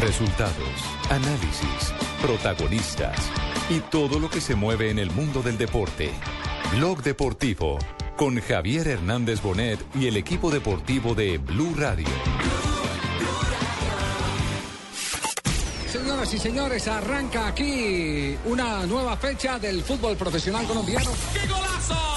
Resultados, análisis, protagonistas y todo lo que se mueve en el mundo del deporte. Blog Deportivo con Javier Hernández Bonet y el equipo deportivo de Blue Radio. Señoras y señores, arranca aquí una nueva fecha del fútbol profesional colombiano. ¡Qué golazo!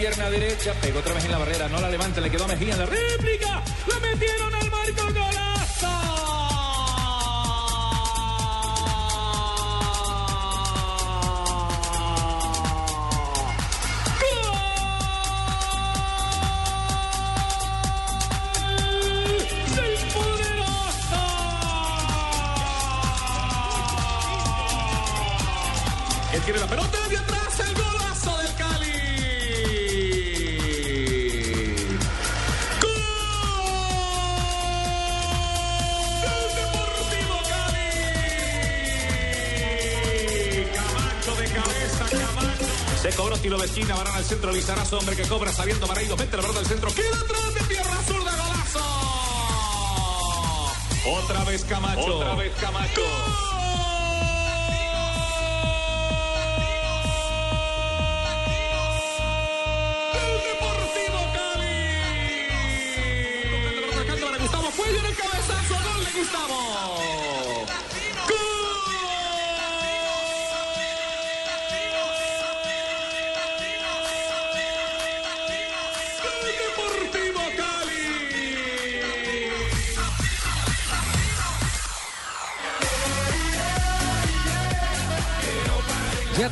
Pierna derecha, pegó otra vez en la barrera, no la levanta, le quedó a Mejía en la réplica, De esquina, al centro, Lizarazo, hombre que cobra sabiendo Mareido, mete la pelota al centro, queda atrás de tierra zurda, golazo. Otra vez Camacho. Otra vez Camacho.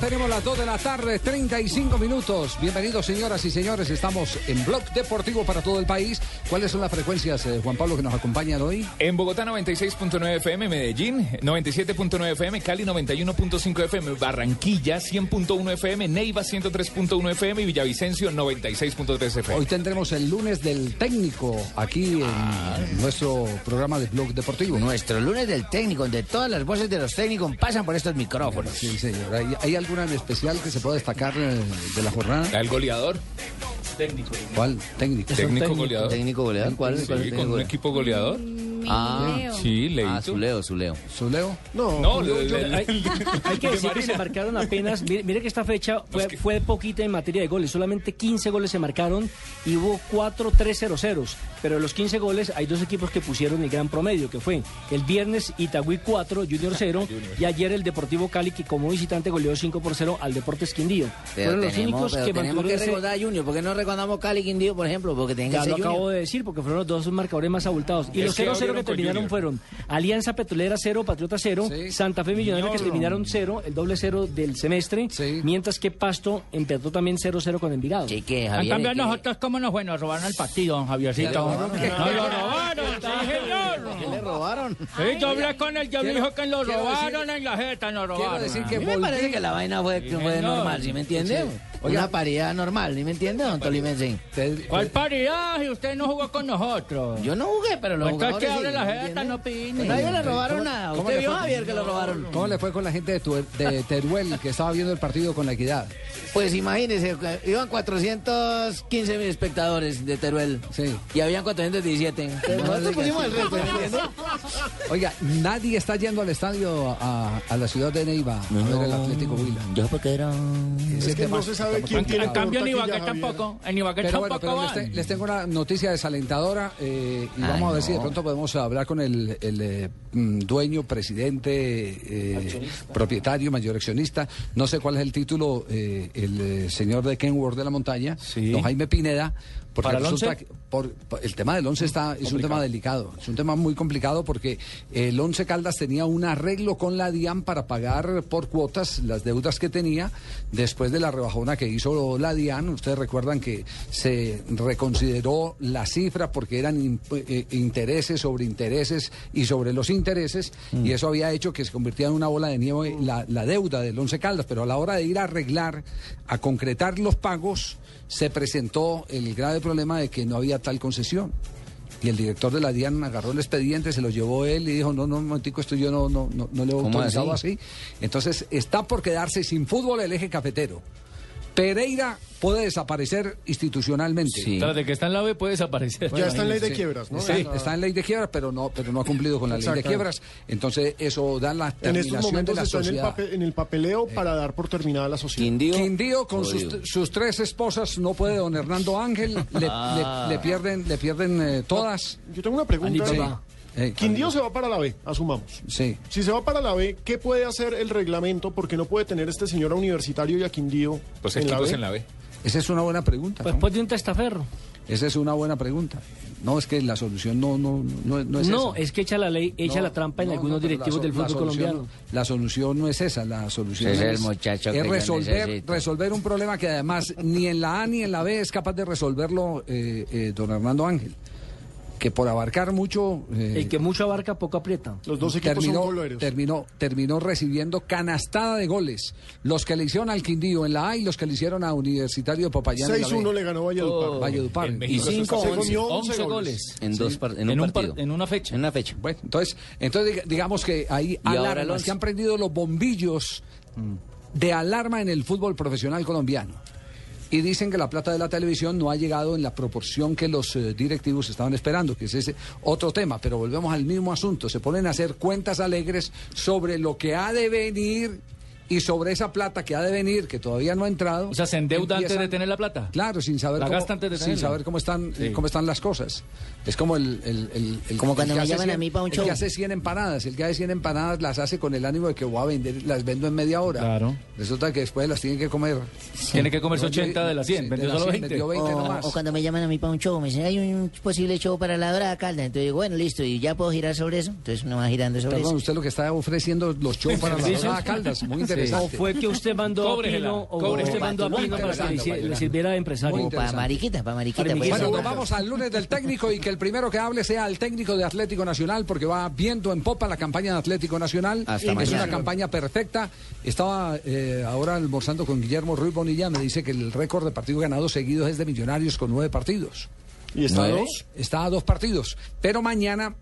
Tenemos las 2 de la tarde, 35 minutos. Bienvenidos, señoras y señores. Estamos en Blog Deportivo para todo el país. ¿Cuáles son las frecuencias, eh, Juan Pablo, que nos acompañan hoy? En Bogotá 96.9 FM, Medellín 97.9 FM, Cali 91.5 FM, Barranquilla 100.1 FM, Neiva 103.1 FM y Villavicencio 96.3 FM. Hoy tendremos el lunes del técnico aquí en nuestro programa de Blog Deportivo. Nuestro lunes del técnico, donde todas las voces de los técnicos pasan por estos micrófonos. Sí, señor. ¿Hay, hay alguna en especial que se pueda destacar eh, de la jornada? El goleador. ¿Cuál? Técnico. Técnico goleador. ¿Técnico goleador? ¿Cuál, Sí, cuál es el con técnico un goleador? equipo goleador. Ah, Sí, ah, Leito. su Leo, su Leo. ¿Su Leo? No, le- le- Hay, hay que de decir que se marcaron apenas. Mire, mire que esta fecha fue, Los que- fue poquita en materia de goles. Solamente 15 goles se marcaron y hubo 4 3-0-0. Pero de los 15 goles hay dos equipos que pusieron el gran promedio, que fue el viernes Itagüí 4, Junior 0, y ayer el Deportivo Cali, que como visitante goleó 5 por 0 al Deportes Quindío. Pero Fueron los tenemos, únicos pero que tenemos que ese- recordar a Junior. ¿Por qué no recordamos Cali Quindío, por ejemplo? Porque que Ya lo acabo Junior. de decir, porque fueron los dos marcadores más abultados. Y Es los que 0-0 abrieron que con terminaron Junior. fueron Alianza Petrolera 0, Patriota 0, Sí. Santa Fe Millonaria que terminaron 0, el doble 0 del semestre, Sí. mientras que Pasto empezó también 0-0 con Envigado. Sí, que En Javier. cambio, que- nosotros, ¿cómo nos fue? Nos robaron el partido, Javiercito. Nos lo robaron, sí, ¿Qué le señor. robaron? Sí, yo hablé con él, yo me Quiero- dijo que lo quiero robaron en la jeta, nos Quiero robaron. decir que A mí me parece que la vaina fue, que fue señor. normal, ¿sí me entiende? Oiga. Una paridad normal, ¿sí me entiende, don Tolimense? ¿Cuál paridad? Y usted no jugó con nosotros. Yo no jugué, pero los entonces jugadores que abre sí, la ¿me jeta, no opine. Nadie le robaron ¿Cómo- nada. cómo ¿Usted le vio, fue? Javier, que lo robaron? ¿Cómo le fue con la gente de, tu- de Teruel que estaba viendo el partido con la equidad? Pues imagínese, iban 415 mil espectadores de Teruel. Sí. Y habían 417. Entonces, Nosotros pusimos el resto. Oiga, nadie está yendo al estadio a, a la ciudad de Neiva a ver el Atlético Huila. Yo porque era... Ese estamos En, cambio, en Ibagué tampoco. En Ibagué Pero bueno, tampoco pero les, van. te- les tengo una noticia desalentadora eh, y Ay, vamos a ver si de pronto podemos hablar con el, el, eh, mm, dueño, presidente, eh, propietario, mayor accionista. No sé cuál es el título, eh, el eh, señor de Kenworth de la Montaña, Sí. don Jaime Pineda, Porque ¿Para el por- por- el tema del 11 está, es un tema delicado, es un tema muy complicado porque el 11 Caldas tenía un arreglo con la DIAN para pagar por cuotas las deudas que tenía después de la rebajona que hizo la DIAN. Ustedes recuerdan que se reconsideró la cifra porque eran eh, intereses sobre intereses y sobre los intereses y eso había hecho que se convirtiera en una bola de nieve la, la deuda del 11 Caldas, pero a la hora de ir a arreglar, a concretar los pagos, se presentó el grave problema de que no había tal concesión. Y el director de la DIAN agarró el expediente, se lo llevó él y dijo, no, no, un momentico, esto yo no, no, no, no le he ¿Cómo autorizado así? así? Entonces, está por quedarse sin fútbol el eje cafetero. Pereira puede desaparecer institucionalmente. Sí. Tras de que está en la B puede desaparecer. Ya está en ley de Sí. quiebras, ¿no? Está, Esa- está en ley de quiebras, pero no, pero no ha cumplido con la ley de quiebras. Entonces, eso da la En estos terminación de momentos la está en el, sociedad. papel- en el papeleo para dar por terminada la sociedad. Quindío. Quindío con sus, sus tres esposas no puede don Hernando Ángel, le, Ah. le- le pierden, le pierden eh, todas. Yo tengo una pregunta. Eh, Quindío se va para la B, asumamos. Sí. Si se va para la B, ¿qué puede hacer el reglamento? Porque no puede tener este señor a universitario y a Quindío Pues en la B. en la B. Esa es una buena pregunta. Pues ¿no? ponte un testaferro. Esa es una buena pregunta. No, es que la solución no, no, no, no es No, esa. es que echa la ley, echa No, la trampa en no, algunos directivos del fútbol solución colombiano. no- la solución no es esa, la solución es el es, muchacho que es resolver, resolver un problema que además ni en la A ni en la B es capaz de resolverlo eh, eh, don Hernando Ángel. Que por abarcar mucho... eh, El que mucho abarca, poco aprieta. Los dos equipos terminó, son goleros. terminó, terminó recibiendo canastada de goles. Los que le hicieron al Quindío en la A y los que le hicieron a Universitario de Popayán en la 6-1 B. le ganó Valledupar. Valledupar. En Y México cinco, Se once. comió 11 11 goles. En, dos par- en un En un par- partido. en una fecha. En una fecha. Bueno, entonces, entonces diga- digamos que el alarmas que han prendido los bombillos de alarma en el fútbol profesional colombiano. Y dicen que la plata de la televisión no ha llegado en la proporción que los eh, directivos estaban esperando, que es ese otro tema. Pero volvemos al mismo asunto. Se ponen a hacer cuentas alegres sobre lo que ha de venir y sobre esa plata que ha de venir, que todavía no ha entrado. O sea, se endeuda antes de tener la plata. Claro, sin saber, La cómo, gasta antes de sin saber cómo están, Sí. cómo están las cosas. Es como el... el, el- el- Como el cuando que me hace llaman a 100 mí pa' un el show. que hace 100 empanadas. El que hace 100 empanadas las hace con el ánimo de que voy a vender, las vendo en media hora. Claro. Resulta que después las tiene que comer. Tiene que comerse No, 80 de las 100. sí, vendió de solo 100, 20. vendió 20 O, nomás. o cuando me llaman a mí para un show, me dicen, hay un posible show para la Dorada Calda. Entonces digo, bueno, listo, y ya puedo girar sobre eso. Entonces uno va girando sobre Perdón, eso. usted lo que está ofreciendo los shows para la sí. Dorada Caldas. Muy O interesante. fue que usted mandó a Pino, o cóbresela. usted mandó a Muy Pino para que le, interesante, hici- le sirviera de empresario. Muy O para interesante. mariquita, para mariquita. Para pues. Bueno, Eso. nos vamos al lunes del técnico y que el primero que hable sea el técnico de Atlético Nacional porque va viendo en popa la campaña de Atlético Nacional. Hasta es mañana. una campaña perfecta. Estaba eh, ahora almorzando con Guillermo Ruiz Bonilla. Me dice que el récord de partidos ganados seguidos es de Millonarios con nueve partidos. ¿Y está Nueve. dos? Está a dos partidos. Pero mañana,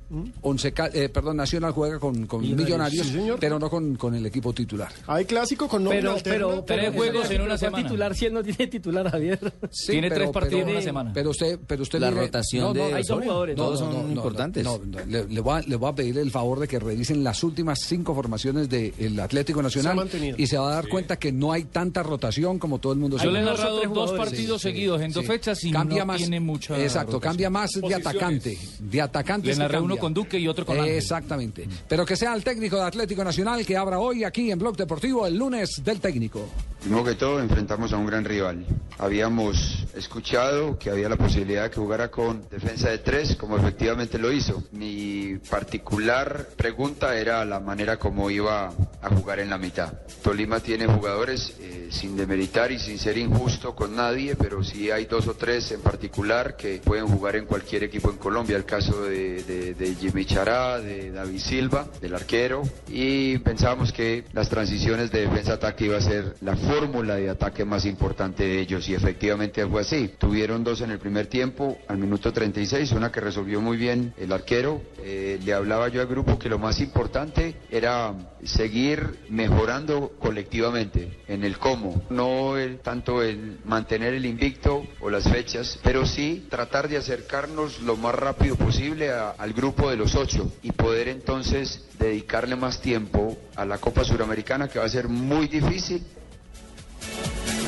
once, Ca- eh, perdón, Nacional juega con, con Millonarios, sí, pero no con, con el equipo titular. Hay clásico con Pero, alterna. pero, pero, Tres juegos en una ¿cuál semana. titular si él no tiene titular, Javier? Sí, Tiene pero- tres partidos pero- en una semana. Pero usted, pero usted La mire- rotación de- Hay dos jugadores. Todos son importantes. No, no, le, le voy a, le voy a pedir el favor de que revisen las últimas cinco formaciones del Atlético Nacional Se y se va a dar cuenta que no hay tanta rotación como todo el mundo Yo le he narrado dos partidos seguidos en dos fechas y Cambia no más, tiene mucha Exacto, cambia más de atacante. De atacante. Le narré uno con Duque y otro con Ángel. Exactamente. Pero que sea el técnico de Atlético Nacional que abra hoy aquí en Blog Deportivo el lunes del técnico. Primero que todo, enfrentamos a un gran rival. Habíamos escuchado que había la posibilidad de que jugara con defensa de tres, como efectivamente lo hizo. Mi particular pregunta era la manera como iba a jugar en la mitad. Tolima tiene jugadores, eh, sin demeritar y sin ser injusto con nadie, pero sí hay dos o tres en particular que pueden jugar en cualquier equipo en Colombia. El caso de, de- de Jimmy Chará, de David Silva, del arquero. Y pensábamos que las transiciones de defensa-ataque iba a ser la fórmula de ataque más importante de ellos. Y efectivamente fue así. Tuvieron dos en el primer tiempo, al minuto 36, una que resolvió muy bien el arquero. Eh, le hablaba yo al grupo que lo más importante era seguir mejorando colectivamente en el cómo, no el- tanto el mantener el invicto o las fechas, pero sí tratar de acercarnos lo más rápido posible a- al grupo de los ocho y poder entonces dedicarle más tiempo a la Copa Suramericana que va a ser muy difícil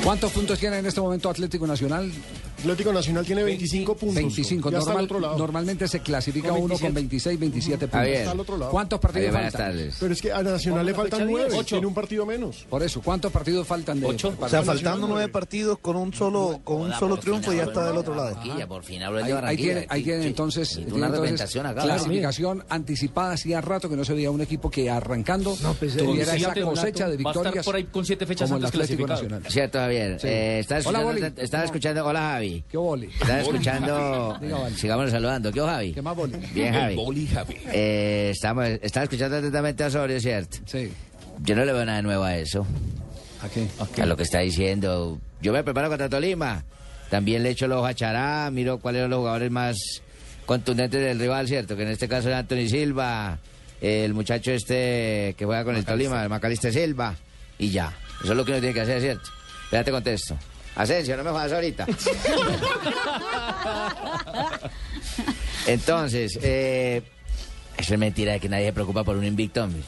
¿Cuántos puntos tiene en este momento Atlético Nacional? Atlético Nacional tiene 25 puntos. 25. Ya está al Normal- otro lado. normalmente se clasifica Con uno con 27. 26, 27 puntos. Javier. Está al otro lado. ¿Cuántos partidos Javier, buenas faltan? tardes. Pero es que a Nacional le faltan fecha 9. 10. Tiene un partido menos. Por eso, ¿cuántos partidos faltan de Ocho. para- O sea, faltando nueve. nueve partidos con un solo con un solo triunfo ya está del otro lado. Por fin hablo de Barranquilla. ahí tiene Sí, entonces, clasificación anticipada. Hacía rato que no se veía un equipo que arrancando pues, tuviera el esa cosecha de va a estar victorias por ahí con siete fechas como el antes. Cierto, Javier. Sí. Eh, estaba Hola, escuchando. Hola, Javi. ¿Qué boli? Estaba escuchando. Sigamos saludando. ¿Qué, Javi? ¿Qué más boli? Bien, El Javi. boli, Javi. Eh, estamos, estaba escuchando atentamente a Osorio, ¿cierto? Sí. Yo no le veo nada nuevo a eso, ¿A qué? a lo que está diciendo. Yo me preparo contra Tolima. También le echo el ojo a Chará, miro cuáles son los jugadores más contundentes del rival, ¿cierto? Que en este caso es Anthony Silva, el muchacho este que juega con el Tolima, el Macaliste Silva, y ya. Eso es lo que uno tiene que hacer, ¿cierto? Espérate, contesto. Asensio, no me jodas ahorita. Entonces, eh, eso es mentira que nadie se preocupa por un invicto, hombre.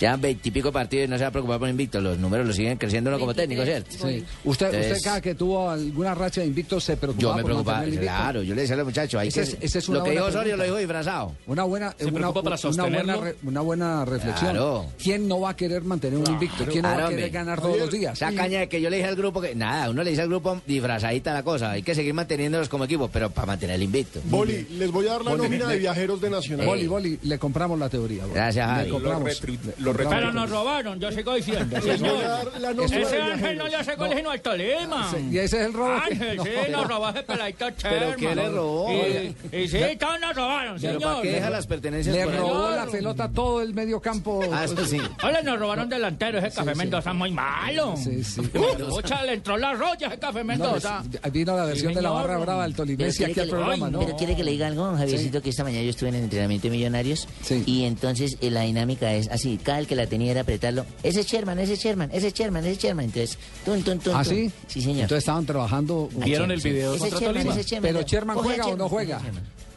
Llevan veintipico partidos y no se va a preocupar por invicto. Los números lo siguen creciendo uno como técnico, ¿cierto? Sí. Usted, usted Entonces- cada que tuvo alguna racha de invicto se preocupaba Yo me por preocupaba, invicto? claro, yo le decía a los muchachos, hay Esa que, es- esa es una lo que dijo Osorio lo dijo disfrazado. Una buena, ¿Se una, para una buena, re- una buena reflexión. Claro. ¿Quién no va a querer mantener un invicto? ¿Quién no va a Claro, querer hombre. ganar todos los días? Esa caña de que yo le dije al grupo que, nada, uno le dice al grupo disfrazadita la cosa, hay que seguir manteniéndolos como equipo, pero para mantener el invicto. Boli, les voy a dar la Boli, nómina le- de viajeros de Nacional. Boli, Boli, le compramos la teoría. Boli. Gracias, Le Javi. compramos. Lo Le lo. Pero nos robaron, yo sigo diciendo. Señor. Ese ángel no le hace goles sino al Tolima. Y ese es el robo. Ángel, no. sí, nos robó ese peladito Sherman. ¿qué le robó? Y, y sí, todos nos robaron, Pero señor. ¿para qué deja las pertenencias Le por ahí? robó la pelota todo el medio campo. Ah, eso sí. Hola, nos robaron delantero, ese Café Mendoza muy malo. Sí, sí. Pucha, le entró la roya ese Café Mendoza. vino la versión de la barra brava del Pero Tolimense aquí que al le, programa, ¿no? pero quiere que le diga algo, Javiercito, que esta mañana yo estuve en el entrenamiento de millonarios Sí. y entonces eh, la dinámica es así, cada el que la tenía era apretarlo, ese es Sherman, ese es Sherman, ese es Sherman, ese es Sherman, entonces, tun, tun, tun, ¿Ah, tun. sí? Sí, señor. Entonces estaban trabajando. ¿Vieron el video Ese es Sherman, Tolima? ese es Sherman. Pero Sherman juega o no Sherman, juega.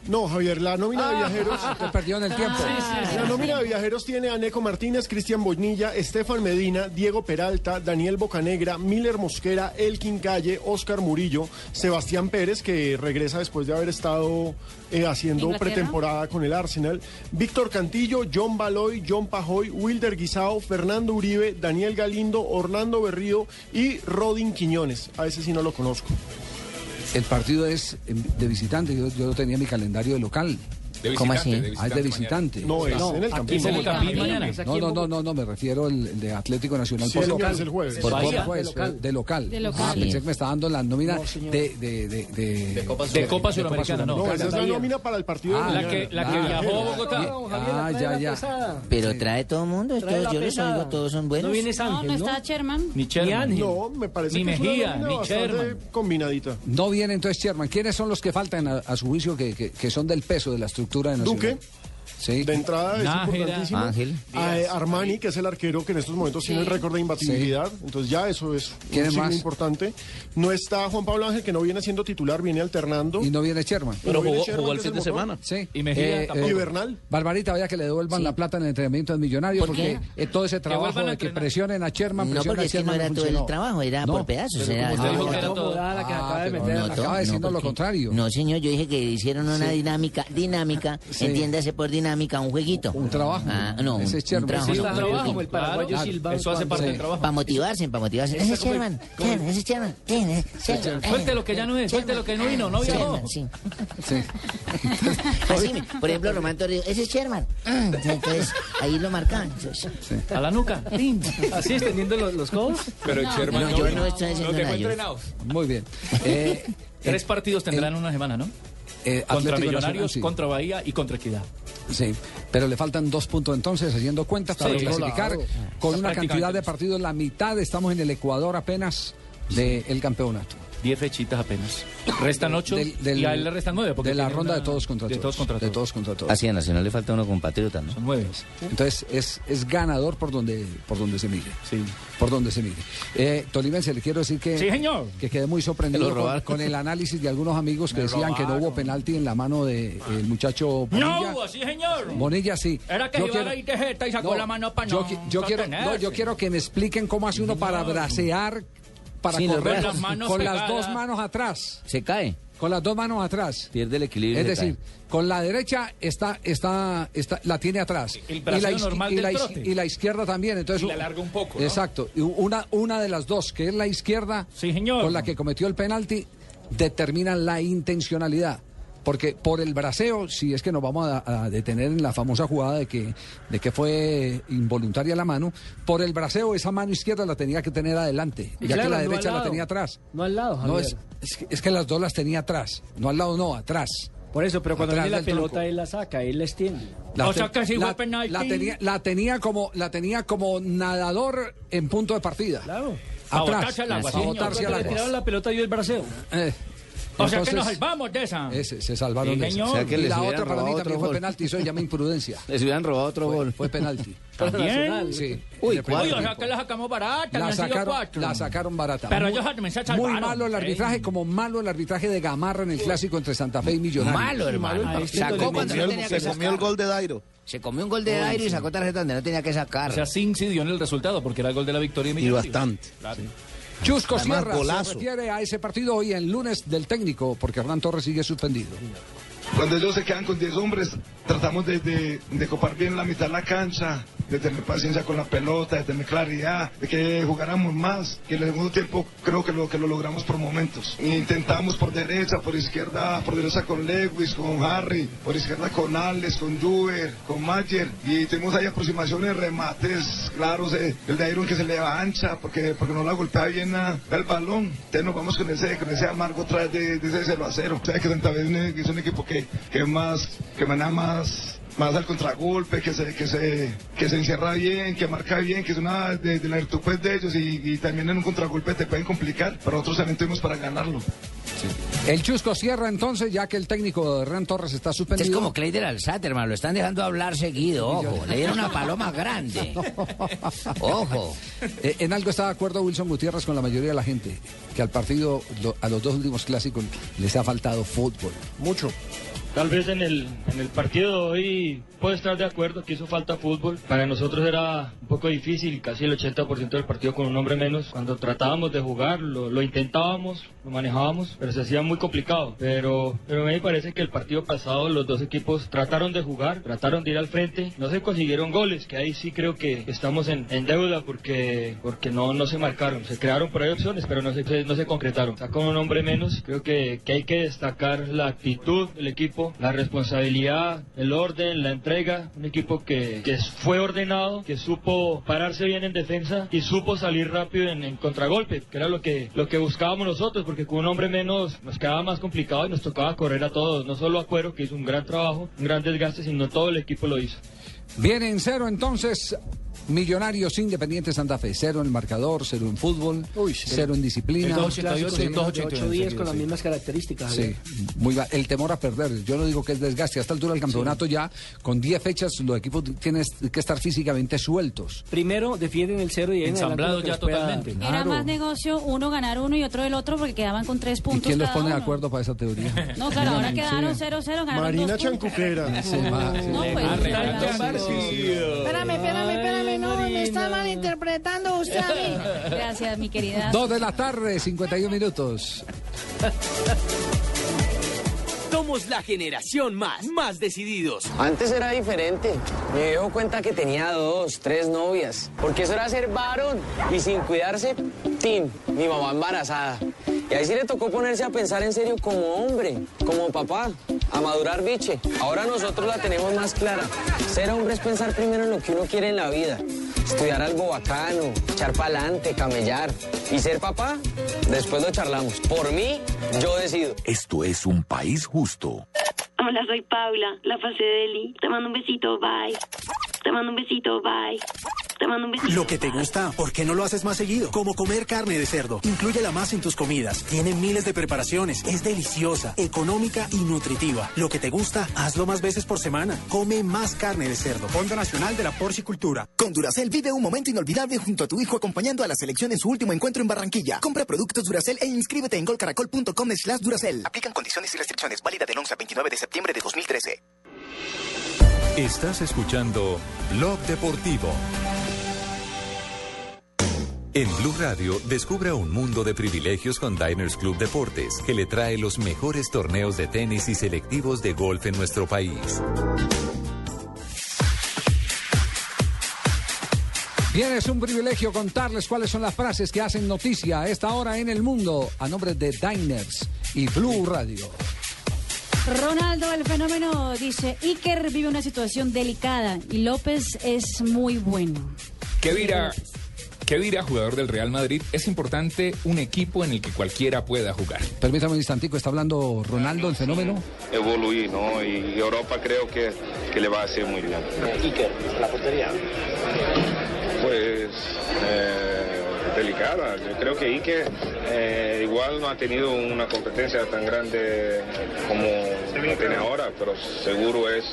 No, Javier, la nómina de viajeros. Te perdió en el tiempo. La nómina de viajeros tiene a Neco Martínez, Cristian Boñilla, Estefan Medina, Diego Peralta, Daniel Bocanegra, Miller Mosquera, Elkin Calle, Oscar Murillo, Sebastián Pérez, que regresa después de haber estado eh, haciendo ¿Inglaterra? pretemporada con el Arsenal, Víctor Cantillo, John Baloy, John Pajoy, Wilder Guisao, Fernando Uribe, Daniel Galindo, Orlando Berrío y Rodin Quiñones. A ese sí no lo conozco. El partido es em, de visitante. Yo, yo tenía mi calendario de local. De ¿Cómo así? Ah, es de visitante. No, es en el aquí Campín. ¿Es en el Campín mañana? No, no, no, no, no, me refiero al de Atlético Nacional Sí, por el local. el jueves. Por Bahía, jueves, de local. de local. De local. Ah, Sí. pensé que me está dando la nómina No, de, de, de, de, De Copa Suramericana, no. No, esa es la nómina para el partido de Ah, La mañana. que, la que Ah, viajó a Bogotá. No, Ah, ya, la ya. Pero trae todo el mundo, la yo los pesada. oigo, todos son buenos. No vienes No, Ángel, no ¿no? está Sherman. Ni Sherman. Ángel. No, me parece Ni que es una Mejía, ni Sherman. combinadita. No viene entonces Sherman. ¿Quiénes son los que faltan a, su juicio que son del peso de la estructura de Nacional? Duque. Sí. De entrada es Nájera, importantísimo. Ángel. A, eh, Armani, que es el arquero que en estos momentos tiene el récord de imbatibilidad. Entonces ya eso es un ¿Quién es signo más? importante. No está Juan Pablo Ángel, que no viene siendo titular, viene alternando. Y no viene Sherman. Pero Pero viene jugó, Sherman, jugó el es fin de semana. Sí. Y Mejía tampoco. Y Bernal. Barbarita, vaya que le devuelvan Sí. la plata en el entrenamiento del millonario, ¿Por porque qué? eh, todo ese trabajo de que presionen a Sherman, No, presionen porque a es que no Sherman era todo el trabajo, era No, por pedazos. Era, no, Ah, acaba de no, decirnos lo porque- contrario. No, señor, yo dije que hicieron una dinámica, dinámica, entiéndase por dinámica, un jueguito. Un trabajo. Ah, no, Ese un, es Sherman. un trabajo. Sí, no, un trabajo, jueguito. el paraguayo Claro, Silva. eso hace parte del trabajo. Para motivarse, para motivarse. Ese es Sherman, Sherman, ese es Sherman. Suelte lo que ya no es, suelte lo que no vino, no viajó. Sí. Sí. Así, por ejemplo, Román Torrijos, ese es Sherman. Mm, Entonces, ahí lo marcaban. A la nuca. Así extendiendo los, los codos. Pero Sherman No, yo no estoy haciendo nada. Muy bien. Eh, Tres eh, partidos tendrán en una semana, ¿no? eh, Contra Atlético Millonarios, Nacional, sí. contra Bahía y contra Equidad. Sí, pero le faltan dos puntos entonces, haciendo cuentas para Sí, clasificar claro. con Está una cantidad de partidos, la mitad, estamos en el Ecuador apenas del campeonato. Diez fechitas apenas. Restan ocho Del- del- y a él le restan nueve. Porque de la ronda una- de todos contra de todos. todos contra de todos. contra todos. Así a Nacional le falta uno compatriota, ¿no? Son nueve. Entonces es, es ganador por donde, por donde se mire. Sí. Por donde se mire. Eh, Tolimense, le quiero decir que, Sí, señor. que quedé muy sorprendido con, robaron. con el análisis de algunos amigos que decían que no hubo penalti en la mano del muchacho Bonilla. No hubo, sí, señor. Bonilla sí. Era que Yo iba quiero- ahí de jeta y sacó No, la mano para yo, no qui- yo quiero, no, yo quiero que me expliquen cómo hace uno para bracear para correr con, Las manos con las pegadas. dos manos atrás. Se cae. Con las dos manos atrás. Pierde el equilibrio. Es y decir, cae. con la derecha está, está, está, la tiene atrás. El y, braceo la, normal y del la iz- trote. y la izquierda también. Entonces, Y la alarga un poco, ¿no? Exacto. Y una, una de las dos, que es la izquierda, con la que cometió el penalti, determina la intencionalidad. Porque por el braceo, si es que nos vamos a, a detener en la famosa jugada de que, de que fue involuntaria la mano, por el braceo esa mano izquierda la tenía que tener adelante, Y ya claro, que la no derecha la tenía atrás. No al lado, No, Javier. es, es que, es que las dos las tenía atrás. No al lado, no, atrás. Por eso, pero cuando Atrás viene la del tronco. pelota, él la saca, él la extiende. La te- la- La tenía, la tenía como, la tenía como nadador en punto de partida. Claro. Atrás. botarse al agua, sí, botarse al le tiraron la pelota dio el braceo. Eh, O sea que nos salvamos de esa. ese, se salvaron Sí, de esa. O sea que y la otra para mí también otro fue penalti, eso se llama imprudencia. Les hubieran robado otro Fue, gol. fue penalti. ¿También? Sí. Uy, o sea que la sacamos barata, La sacaron, cuatro. la sacaron barata. Pero Muy- ellos también se Muy salvaron. malo el arbitraje, Sí. como malo el arbitraje de Gamarra en el clásico entre Santa Fe y Millonarios. Malo, hermano. Sacó cuando no se comió el gol de Dairo. Se comió un gol de aire y sacó tarjeta donde no tenía que sacar. O sea, sí incidió en el resultado porque era el gol de la victoria Y Millonarios. bastante. Chusco Además, Sierra golazo. se refiere a ese partido hoy en lunes del técnico, porque Hernán Torres sigue suspendido. Cuando ellos se quedan con 10 hombres, tratamos de, de, de copar bien la mitad de la cancha, de tener paciencia con la pelota, de tener claridad, de que jugáramos más. Y en el segundo tiempo creo que lo, que lo logramos por momentos. Intentamos por derecha, por izquierda, por derecha con Lewis, con Harry, por izquierda con Alex, con Juber, con Mayer. Y tuvimos ahí aproximaciones, remates claros, eh, el de Iron que se le va ancha porque, porque no la golpea bien a- el balón. Entonces nos vamos con ese, con ese amargo otra de, de ese 0 a 0. O sea que Santa Fe es un, es un equipo que, que más, que maneja más más al contragolpe, que se, que se, que se encierra bien, que marca bien, que es una de, de la virtud pues, de ellos y, y también en un contragolpe te pueden complicar, pero nosotros también tuvimos para ganarlo. El Chusco Sierra entonces, ya que el técnico de Hernán Torres está Este suspendido. es como Cleider Alzate, hermano. Lo están dejando hablar seguido. Ojo. Le dieron una paloma grande. Ojo. Eh, en algo está de acuerdo Wilson Gutiérrez con la mayoría de la gente, que al partido, lo- a los dos últimos clásicos, les ha faltado fútbol. Mucho. Tal vez en el, en el partido de hoy puedo estar de acuerdo que hizo falta fútbol. Para nosotros era un poco difícil, casi el 80% del partido con un hombre menos. Cuando tratábamos de jugar, lo, intentábamos, lo manejábamos, pero se hacía muy complicado. Pero, pero me parece que el partido pasado los dos equipos trataron de jugar, trataron de ir al frente, no se consiguieron goles, que ahí sí creo que estamos en, en deuda porque, porque no, no se marcaron. Se crearon por ahí opciones, pero no se, no se concretaron. O sea, con un hombre menos, creo que, que hay que destacar la actitud del equipo, la responsabilidad, el orden, la entrega. Un equipo que, que fue ordenado, que supo pararse bien en defensa y supo salir rápido en, contragolpe, que era lo que, lo que buscábamos nosotros, porque con un hombre menos nos quedaba más complicado y nos tocaba correr a todos, no solo a Cuero, que hizo un gran trabajo, un gran desgaste, sino todo el equipo lo hizo. Viene en cero entonces Millonarios Independiente Santa Fe. Cero en el marcador, cero en fútbol, cero en disciplina. El dos- 288, clásico de 288, 8-10 con las mismas características. Sí, muy va- el temor a perder. Yo no digo que es desgaste. A esta altura del campeonato ya, con 10 fechas, los equipos tienen que estar físicamente sueltos. Primero defienden el cero y Ensamblados ya totalmente. Era más negocio uno ganar uno y otro el otro porque quedaban con tres ¿Y puntos. quién los pone de acuerdo para esa teoría? No, claro, ahora Sí. quedaron 0-0, ganaron Marina dos puntos. Chancuquera. Sí. No, pues, Arreglando claro. partido. Espérame, espérame, espérame, no, me está malinterpretando usted a mí. Gracias, mi querida. Dos de la tarde, 51 minutos. Somos la generación más, más decididos. Antes era diferente. Me dio cuenta que tenía dos, tres novias. Porque eso era ser varón. Y sin cuidarse, tin, mi mamá embarazada. Y ahí sí le tocó ponerse a pensar en serio como hombre, como papá, a madurar biche. Ahora nosotros la tenemos más clara. Ser hombre es pensar primero en lo que uno quiere en la vida. Estudiar algo bacano, echar pa'lante, camellar. Y ser papá, después lo charlamos. Por mí, yo decido. Esto es un país justo. Hola, soy Paula, la fase de Eli. Te mando un besito, bye. Te mando un besito, bye. Te mando un besito. Lo que te gusta, ¿por qué no lo haces más seguido? Como comer carne de cerdo. Inclúyela más en tus comidas. Tiene miles de preparaciones. Es deliciosa, económica y nutritiva. Lo que te gusta, hazlo más veces por semana. Come más carne de cerdo. Fondo Nacional de la Porcicultura. Con Duracel vive un momento inolvidable junto a tu hijo acompañando a la selección en su último encuentro en Barranquilla. Compra productos Duracel e inscríbete en golcaracol.com slash Duracel. Aplican condiciones y restricciones. Válida del 11 al 29 de septiembre de 2013. Estás escuchando Blog Deportivo. En Blue Radio, descubra un mundo de privilegios con Diners Club Deportes, que le trae los mejores torneos de tenis y selectivos de golf en nuestro país. Bien, es un privilegio contarles cuáles son las frases que hacen noticia a esta hora en el mundo a nombre de Diners y Blue Radio. Ronaldo, el fenómeno, dice, Iker vive una situación delicada y López es muy bueno. ¿Qué dirá, ¿Qué dirá jugador del Real Madrid? Es importante un equipo en el que cualquiera pueda jugar. Permítame un instantico, está hablando Ronaldo, el fenómeno. evoluir, ¿no? Y Europa creo que, que le va a hacer muy bien. Iker, la portería. Pues eh, delicada. Yo creo que Ike eh, igual no ha tenido una competencia tan grande como tiene ahora, pero seguro es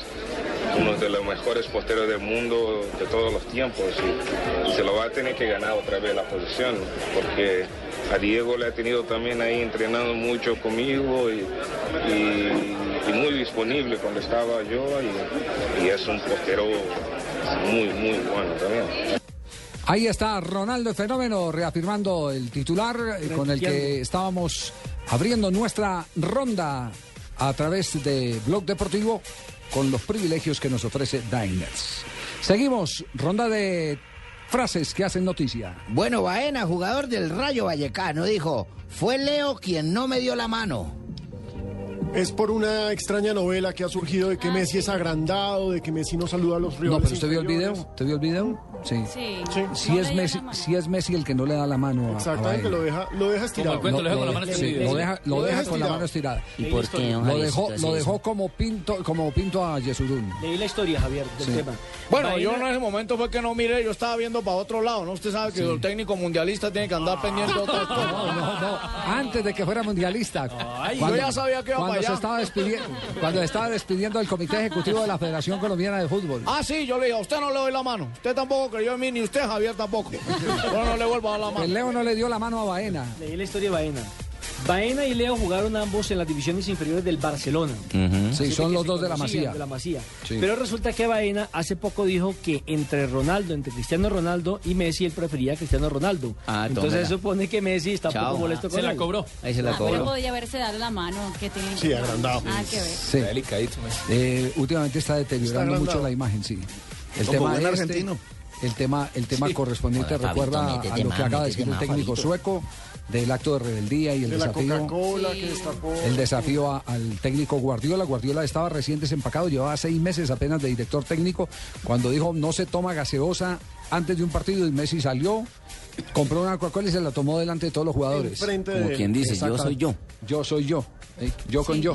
uno de los mejores posteros del mundo de todos los tiempos y, se lo va a tener que ganar otra vez la posición porque a Diego le ha tenido también ahí entrenando mucho conmigo y, y- y muy disponible cuando estaba yo y, y es un postero muy, muy bueno también. Ahí está Ronaldo el fenómeno reafirmando el titular eh, con el que estábamos abriendo nuestra ronda a través de Blog Deportivo con los privilegios que nos ofrece Diners. Seguimos, ronda de frases que hacen noticia. Bueno, Baena, jugador del Rayo Vallecano, dijo, fue Leo quien no me dio la mano. Es por una extraña novela que ha surgido de que Messi es agrandado, de que Messi no saluda a los rivales. No, pero usted vio el video, ¿usted vio el video? Sí. Sí. Si es Messi, si es Messi el que no le da la mano a, Exactamente, lo deja, lo deja estirado. Lo- lo- sí, lo deja, lo deja con la mano estirada. ¿Y por qué, Lo dejó, lo dejó como pinto, como pinto a Yesurún. Leí la historia, Javier, del Sí. tema. Bueno, yo en ese momento fue que no miré, yo estaba viendo para otro lado, ¿no? Usted sabe que el técnico mundialista tiene que andar pendiente de otras cosas. No, no, no. Antes de que fuera mundialista. yo ya sabía que iba cuando para se allá. estaba despidiendo, cuando estaba despidiendo del Comité Ejecutivo de la Federación Colombiana de Fútbol. Ah, sí, yo le dije, a usted no le doy la mano. Usted tampoco creyó en mí, ni usted, Javier, tampoco. No le vuelvo a dar la El mano. Leo no le dio la mano a Baena. Leí la historia de Baena. Baena y Leo jugaron ambos en las divisiones inferiores del Barcelona. Sí, son los dos de la Masía. de la Masía. Sí. Pero resulta que Baena hace poco dijo que entre Ronaldo, entre Cristiano Ronaldo y Messi, él prefería a Cristiano Ronaldo. Ah, Entonces supone que Messi está un poco molesto Ah, con se la cobró. Ahí se la Ah, pero cobró. podía haberse dado la mano. que tiene Sí, agrandado. Nada que ver. Sí. Delicadito. Eh, últimamente está deteriorando Está mucho la imagen, sí. El Como tema buen este, argentino. El tema, el tema Sí. correspondiente recuerda a lo que acaba de decir el técnico Fabito. sueco del acto de rebeldía y el De desafío. Coca-Cola que destapó. El desafío a- al técnico Guardiola. Guardiola estaba recién desempacado, llevaba seis meses apenas de director técnico, cuando dijo no se toma gaseosa antes de un partido y Messi salió, compró una Coca-Cola y se la tomó delante de todos los jugadores. Como de quien dice, yo soy yo. Yo soy yo, yo con yo.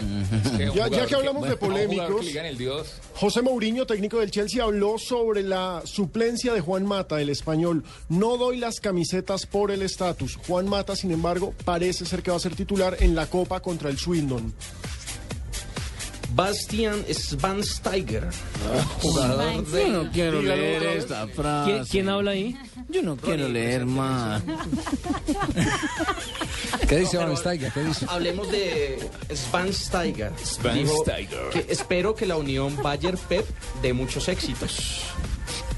Ya- ya que hablamos de polémicos. que le gane el Dios. José Mourinho, técnico del Chelsea, habló sobre la suplencia de Juan Mata, el español. No doy las camisetas por el estatus. Juan Mata, sin embargo, parece ser que va a ser titular en la Copa contra el Swindon. Bastian Schweinsteiger, jugador de... Yo no quiero Dígalo leer esta frase. ¿Quién, quién habla ahí? Yo no quiero leer más. ¿Qué dice Van Steiger? ¿Qué dice? Hablemos de Schweinsteiger. Schweinsteiger. Dijo que espero que la unión Bayer-Pep dé muchos éxitos.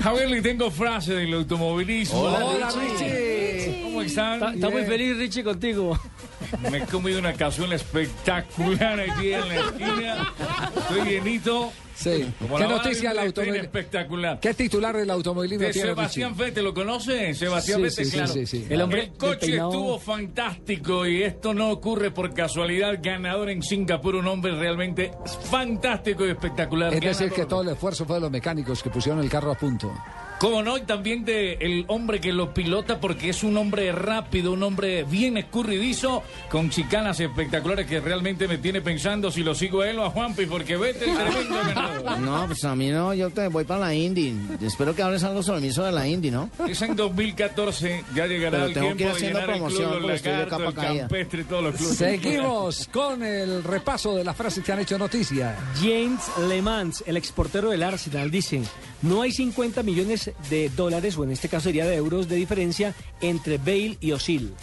Javier, le tengo frase del automovilismo. Hola, Richie. ¿Cómo están? Está, está muy feliz Richie contigo. Me he comido una cazuela espectacular aquí en la esquina. Estoy llenito. Sí. Como ¿Qué noticia del automovilismo? espectacular. ¿Qué titular del automovilismo De tiene Sebastián? Fete, ¿lo conoce? Sebastián Fete, sí, sí, claro. sí. El hombre El coche peinado- estuvo fantástico y esto no ocurre por casualidad. Ganador en Singapur, un hombre realmente fantástico y espectacular. Es decir, Ganador. que todo el esfuerzo fue de los mecánicos que pusieron el carro a punto. Como no, y también de el hombre que lo pilota porque es un hombre rápido, un hombre bien escurridizo, con chicanas espectaculares que realmente me tiene pensando si lo sigo a él o a Juanpi, porque vete el tremendo ganador. No, pues a mí no, yo te voy para la Indy. Espero que hables algo sobre mí sobre la Indy, ¿no? Es en 2014, ya llegará Pero el tengo que tiempo ir de haciendo llenar el club, promoción los de lagartos, capa el caída. campestre y todos los clubes. Seguimos con el repaso de las frases que han hecho noticia. James Le Mans, el exportero del Arsenal, dice, no hay 50 millones de dólares, o en este caso sería de euros, de diferencia entre Bale y Osil.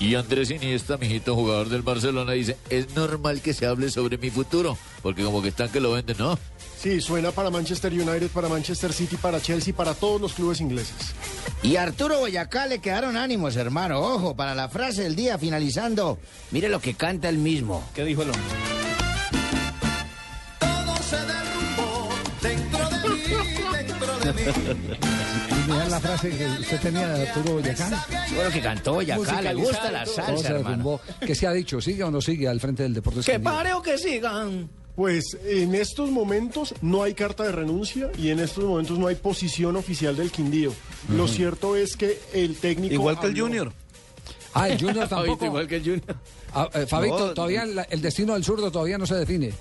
Y Andrés Iniesta, mijito jugador del Barcelona, dice, es normal que se hable sobre mi futuro, porque como que están que lo venden, ¿no? Sí, suena para Manchester United, para Manchester City, para Chelsea, para todos los clubes ingleses. Y a Arturo Boyacá le quedaron ánimos, hermano. Ojo, para la frase del día finalizando, mire lo que canta el mismo. ¿Qué dijo el hombre? Y mira la frase que usted tenía de Arturo Boyacá. Bueno, que cantó Boyacá, le gusta la salsa, se hermano. ¿Qué se ha dicho? ¿Sigue o no sigue al frente del Deportes Que pare o que sigan. Pues en estos momentos no hay carta de renuncia y en estos momentos no hay posición oficial del Quindío. Lo cierto es que el técnico... Igual que el habló- Junior. Ah, el Junior tampoco. Igual que el Junior. Ah, eh, Fabito, No, todavía la- el destino del zurdo todavía no se define.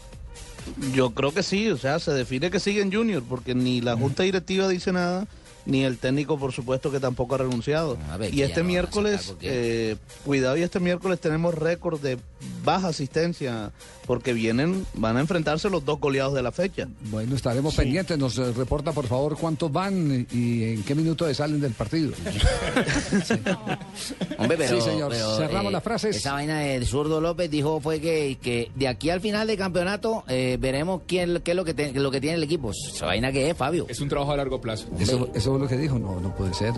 Yo creo que sí, o sea, se define que sigue en Junior, porque ni la junta directiva dice nada, ni el técnico, por supuesto, que tampoco ha renunciado. A ver, que y este miércoles, porque- eh, cuidado, y este miércoles tenemos récord de baja asistencia, porque vienen, van a enfrentarse los dos goleados de la fecha. Bueno, estaremos pendientes. Nos eh, reporta, por favor, cuántos van y en qué minuto de salen del partido. Hombre, pero, Sí, señor. pero, Cerramos eh, las frases. Esa vaina del zurdo López dijo fue que, que de aquí al final del campeonato eh, veremos quién qué es lo que, te- lo que tiene el equipo. Esa vaina que es, Fabio. Es un trabajo a largo plazo. Eso, eso lo que dijo. No, no puede ser.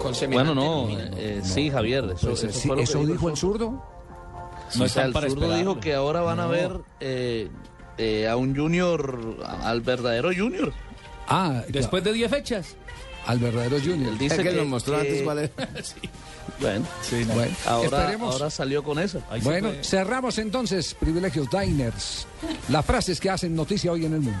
Con Bueno, no, eh, sí, Javier, eso, Puede ser. eso Sí, fue lo que ¿eso dijo el zurdo? No, o sea, están el zurdo dijo que ahora van a No. ver eh, eh, a un junior, al verdadero junior. Ah, Después de 10 fechas. al verdadero Junior. Él dice Es que que, nos mostró que- antes cuál era. Bueno, Bueno, ahora, salió con eso. Ahí Bueno, cerramos entonces Privilegios Diners. Las frases que hacen noticia hoy en el mundo.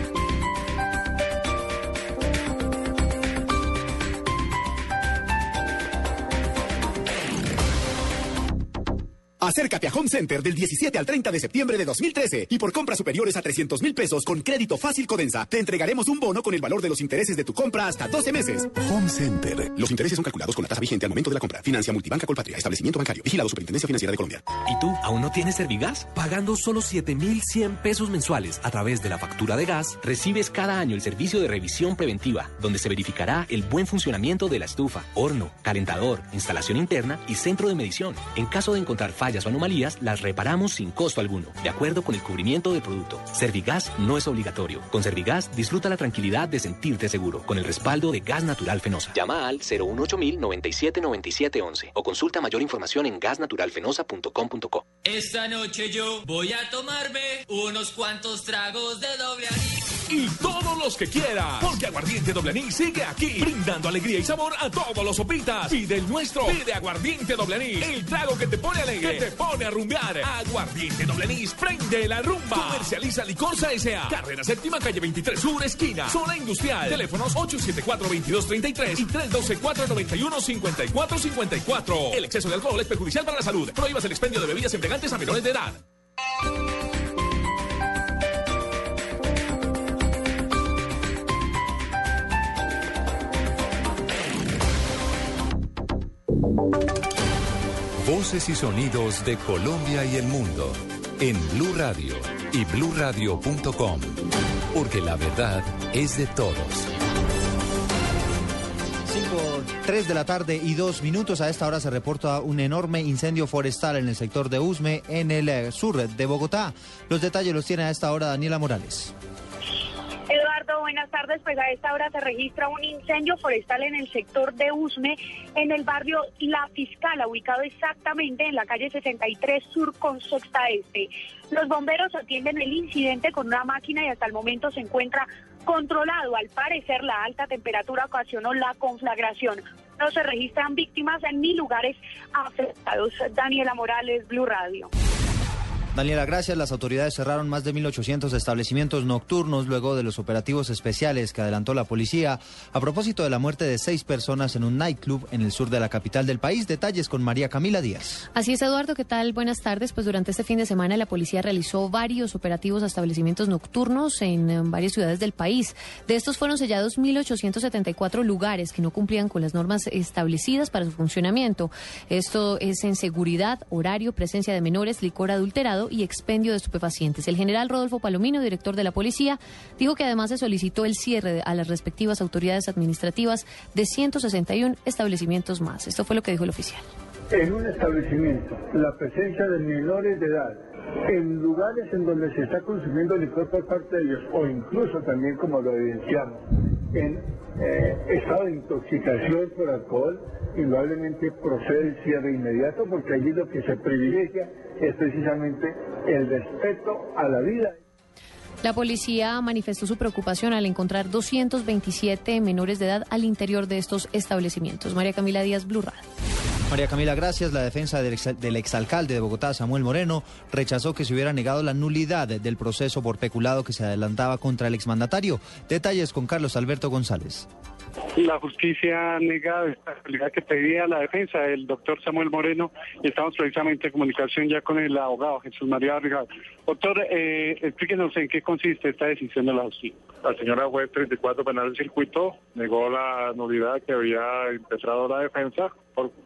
Acércate a Home Center del 17 al 30 de septiembre de 2013 y por compras superiores a 300 mil pesos con crédito fácil Codensa, te entregaremos un bono con el valor de los intereses de tu compra hasta 12 meses. Home Center. Los intereses son calculados con la tasa vigente al momento de la compra. Financia Multibanca Colpatria. Establecimiento bancario. Vigilado Superintendencia Financiera de Colombia. ¿Y tú aún no tienes Servigas? Pagando solo 7,100 pesos mensuales a través de la factura de gas, recibes cada año el servicio de revisión preventiva, donde se verificará el buen funcionamiento de la estufa, horno, calentador, instalación interna y centro de medición. En caso de encontrar fallas o anomalías, las reparamos sin costo alguno, de acuerdo con el cubrimiento del producto. Servigas no es obligatorio. Con Servigas disfruta la tranquilidad de sentirte seguro, con el respaldo de Gas Natural Fenosa. Llama al 018 97 97 11 o consulta mayor información en gasnaturalfenosa.com.co. Esta noche yo voy a tomarme unos cuantos tragos de doble anís. Y todos los que quiera, porque Aguardiente Doble Anís sigue aquí, brindando alegría y sabor a todos los sopitas. Pide el nuestro, pide Aguardiente Doble Anís, el trago que te pone alegre, que te pone a rumbear. Aguardiente Doble Anís, prende la rumba. Comercializa Licorsa S.A. Carrera Séptima, calle 23 Sur, esquina, zona industrial. Teléfonos 874-2233 y 312-491-5454. El exceso de alcohol es perjudicial para la salud. Prohíbas el expendio de bebidas embriagantes a menores de edad. Voces y sonidos de Colombia y el mundo en Blue Radio y bluradio.com, porque la verdad es de todos. 5, 3 de la tarde y dos minutos. A esta hora se reporta un enorme incendio forestal en el sector de Usme, en el eh, sur de Bogotá. Los detalles los tiene a esta hora Daniela Morales. Eduardo, buenas tardes. Pues a esta hora se registra un incendio forestal en el sector de Usme, en el barrio La Fiscala, ubicado exactamente en la calle 63 Sur con Sexta Este. Los bomberos atienden el incidente con una máquina y hasta el momento se encuentra controlado. Al parecer, la alta temperatura ocasionó la conflagración. No se registran víctimas ni lugares afectados. Daniela Morales, Blue Radio. Daniela, gracias. Las autoridades cerraron más de 1.800 establecimientos nocturnos luego de los operativos especiales que adelantó la policía a propósito de la muerte de seis personas en un nightclub en el sur de la capital del país. Detalles con María Camila Díaz. Así es, Eduardo. ¿Qué tal? Buenas tardes. Pues durante este fin de semana la policía realizó varios operativos a establecimientos nocturnos en, eh, varias ciudades del país. De estos fueron sellados 1.874 lugares que no cumplían con las normas establecidas para su funcionamiento. Esto es en seguridad, horario, presencia de menores, licor adulterado y expendio de estupefacientes. El general Rodolfo Palomino, director de la policía, dijo que además se solicitó el cierre a las respectivas autoridades administrativas de 161 establecimientos más. Esto fue lo que dijo el oficial. En un establecimiento, la presencia de menores de edad en lugares en donde se está consumiendo licor por parte de ellos, o incluso también, como lo evidenciamos, en eh, estado de intoxicación por alcohol, indudablemente procede el cierre inmediato, porque allí lo que se privilegia es precisamente el respeto a la vida. La policía manifestó su preocupación al encontrar 227 menores de edad al interior de estos establecimientos. María Camila Díaz, Blue Radio. María Camila, gracias. La defensa del, ex- del exalcalde de Bogotá, Samuel Moreno, rechazó que se hubiera negado la nulidad del proceso por peculado que se adelantaba contra el exmandatario. Detalles con Carlos Alberto González. La justicia nega esta realidad que pedía la defensa del doctor Samuel Moreno y estamos precisamente en comunicación ya con el abogado Jesús María Barriga. Doctor, eh, explíquenos en qué consiste esta decisión de la justicia. La señora juez 34 penal del circuito negó la nulidad que había empezado la defensa.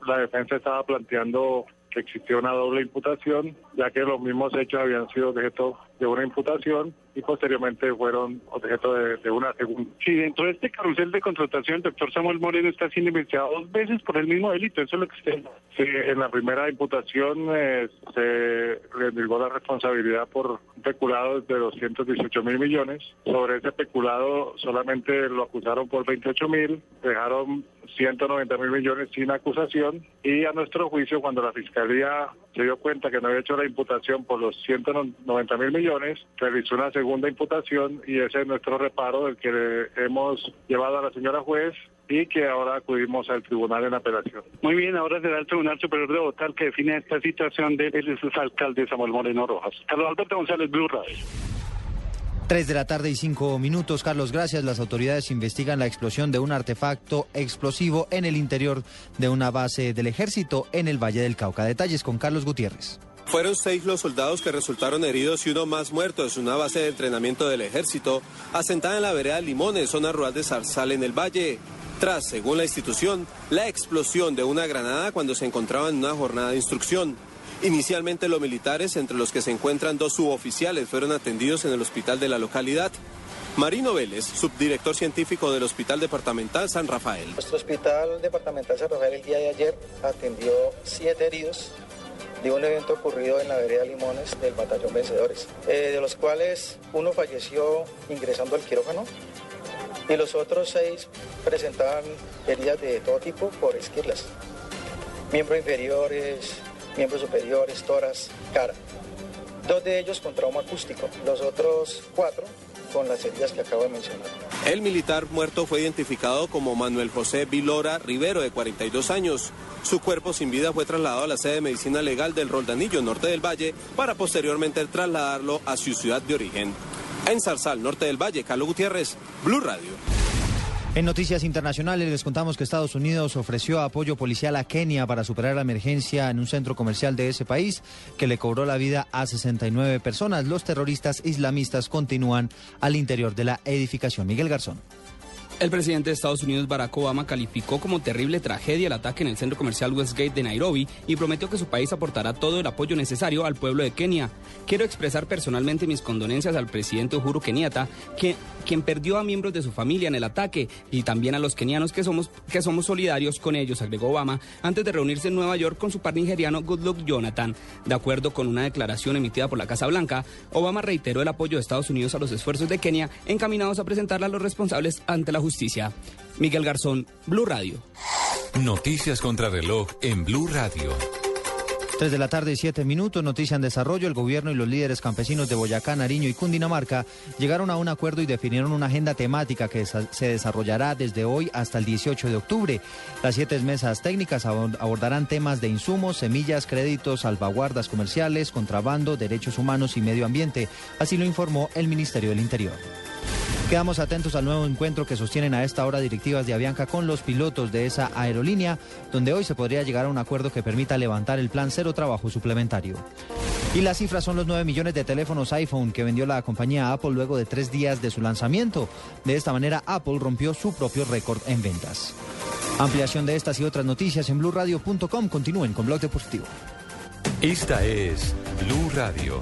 La defensa estaba planteando que existía una doble imputación, ya que los mismos hechos habían sido objeto de una imputación y posteriormente fueron objeto de, de una segunda. Sí, dentro de este carrusel de contratación, el doctor Samuel Moreno está siendo investigado dos veces por el mismo delito. Eso es lo que usted... Sí, en la primera imputación eh, se endilgó la responsabilidad por un peculado de 218 mil millones. Sobre ese peculado solamente lo acusaron por 28 mil, dejaron 190 mil millones sin acusación y a nuestro juicio cuando la Fiscalía se dio cuenta que no había hecho la imputación por los 190 mil millones, realizó una segunda imputación y ese es nuestro reparo del que le hemos llevado a la señora juez y que ahora acudimos al tribunal en apelación. Muy bien, ahora será el Tribunal Superior de Bogotá el que define esta situación del alcalde Samuel Moreno Rojas. Carlos Alberto González, Blue Radio. 3 de la tarde y 5 minutos. Carlos, gracias. Las autoridades investigan la explosión de un artefacto explosivo en el interior de una base del ejército en el Valle del Cauca. Detalles con Carlos Gutiérrez. Fueron seis los soldados que resultaron heridos y uno más muerto en una base de entrenamiento del ejército asentada en la vereda Limones, zona rural de Zarzal en el Valle. Tras, según la institución, la explosión de una granada cuando se encontraban en una jornada de instrucción. Inicialmente los militares, entre los que se encuentran dos suboficiales, fueron atendidos en el hospital de la localidad. Marino Vélez, subdirector científico del Hospital Departamental San Rafael. Nuestro hospital departamental San Rafael el día de ayer atendió siete heridos de un evento ocurrido en la vereda Limones del batallón Vencedores, eh, de los cuales uno falleció ingresando al quirófano y los otros seis presentaban heridas de todo tipo por esquirlas, miembros inferiores, miembros superiores, toras, cara. Dos de ellos con trauma acústico, los otros cuatro con las heridas que acabo de mencionar. El militar muerto fue identificado como Manuel José Vilora Rivero, de 42 años. Su cuerpo sin vida fue trasladado a la sede de medicina legal del Roldanillo, norte del Valle, para posteriormente trasladarlo a su ciudad de origen. En Zarzal, norte del Valle, Carlos Gutiérrez, Blue Radio. En noticias internacionales les contamos que Estados Unidos ofreció apoyo policial a Kenia para superar la emergencia en un centro comercial de ese país que le cobró la vida a 69 personas. Los terroristas islamistas continúan al interior de la edificación. Miguel Garzón. El presidente de Estados Unidos, Barack Obama, calificó como terrible tragedia el ataque en el centro comercial Westgate de Nairobi y prometió que su país aportará todo el apoyo necesario al pueblo de Kenia. Quiero expresar personalmente mis condolencias al presidente Uhuru Kenyatta, que, quien perdió a miembros de su familia en el ataque, y también a los kenianos que somos, que somos solidarios con ellos, agregó Obama, antes de reunirse en Nueva York con su par nigeriano Goodluck Jonathan. De acuerdo con una declaración emitida por la Casa Blanca, Obama reiteró el apoyo de Estados Unidos a los esfuerzos de Kenia encaminados a presentarle a los responsables ante la justicia. Miguel Garzón, Blue Radio. Noticias contra reloj en Blue Radio. Tres de la tarde y siete minutos, noticia en desarrollo. El gobierno y los líderes campesinos de Boyacá, Nariño y Cundinamarca llegaron a un acuerdo y definieron una agenda temática que se desarrollará desde hoy hasta el 18 de octubre. Las siete mesas técnicas abor- abordarán temas de insumos, semillas, créditos, salvaguardas comerciales, contrabando, derechos humanos y medio ambiente. Así lo informó el Ministerio del Interior. Quedamos atentos al nuevo encuentro que sostienen a esta hora directivas de Avianca con los pilotos de esa aerolínea, donde hoy se podría llegar a un acuerdo que permita levantar el plan cero trabajo suplementario. Y las cifras son los 9 millones de teléfonos iPhone que vendió la compañía Apple luego de tres días de su lanzamiento. De esta manera, Apple rompió su propio récord en ventas. Ampliación de estas y otras noticias en blueradio.com. Continúen con Blog Deportivo. Esta es Blue Radio.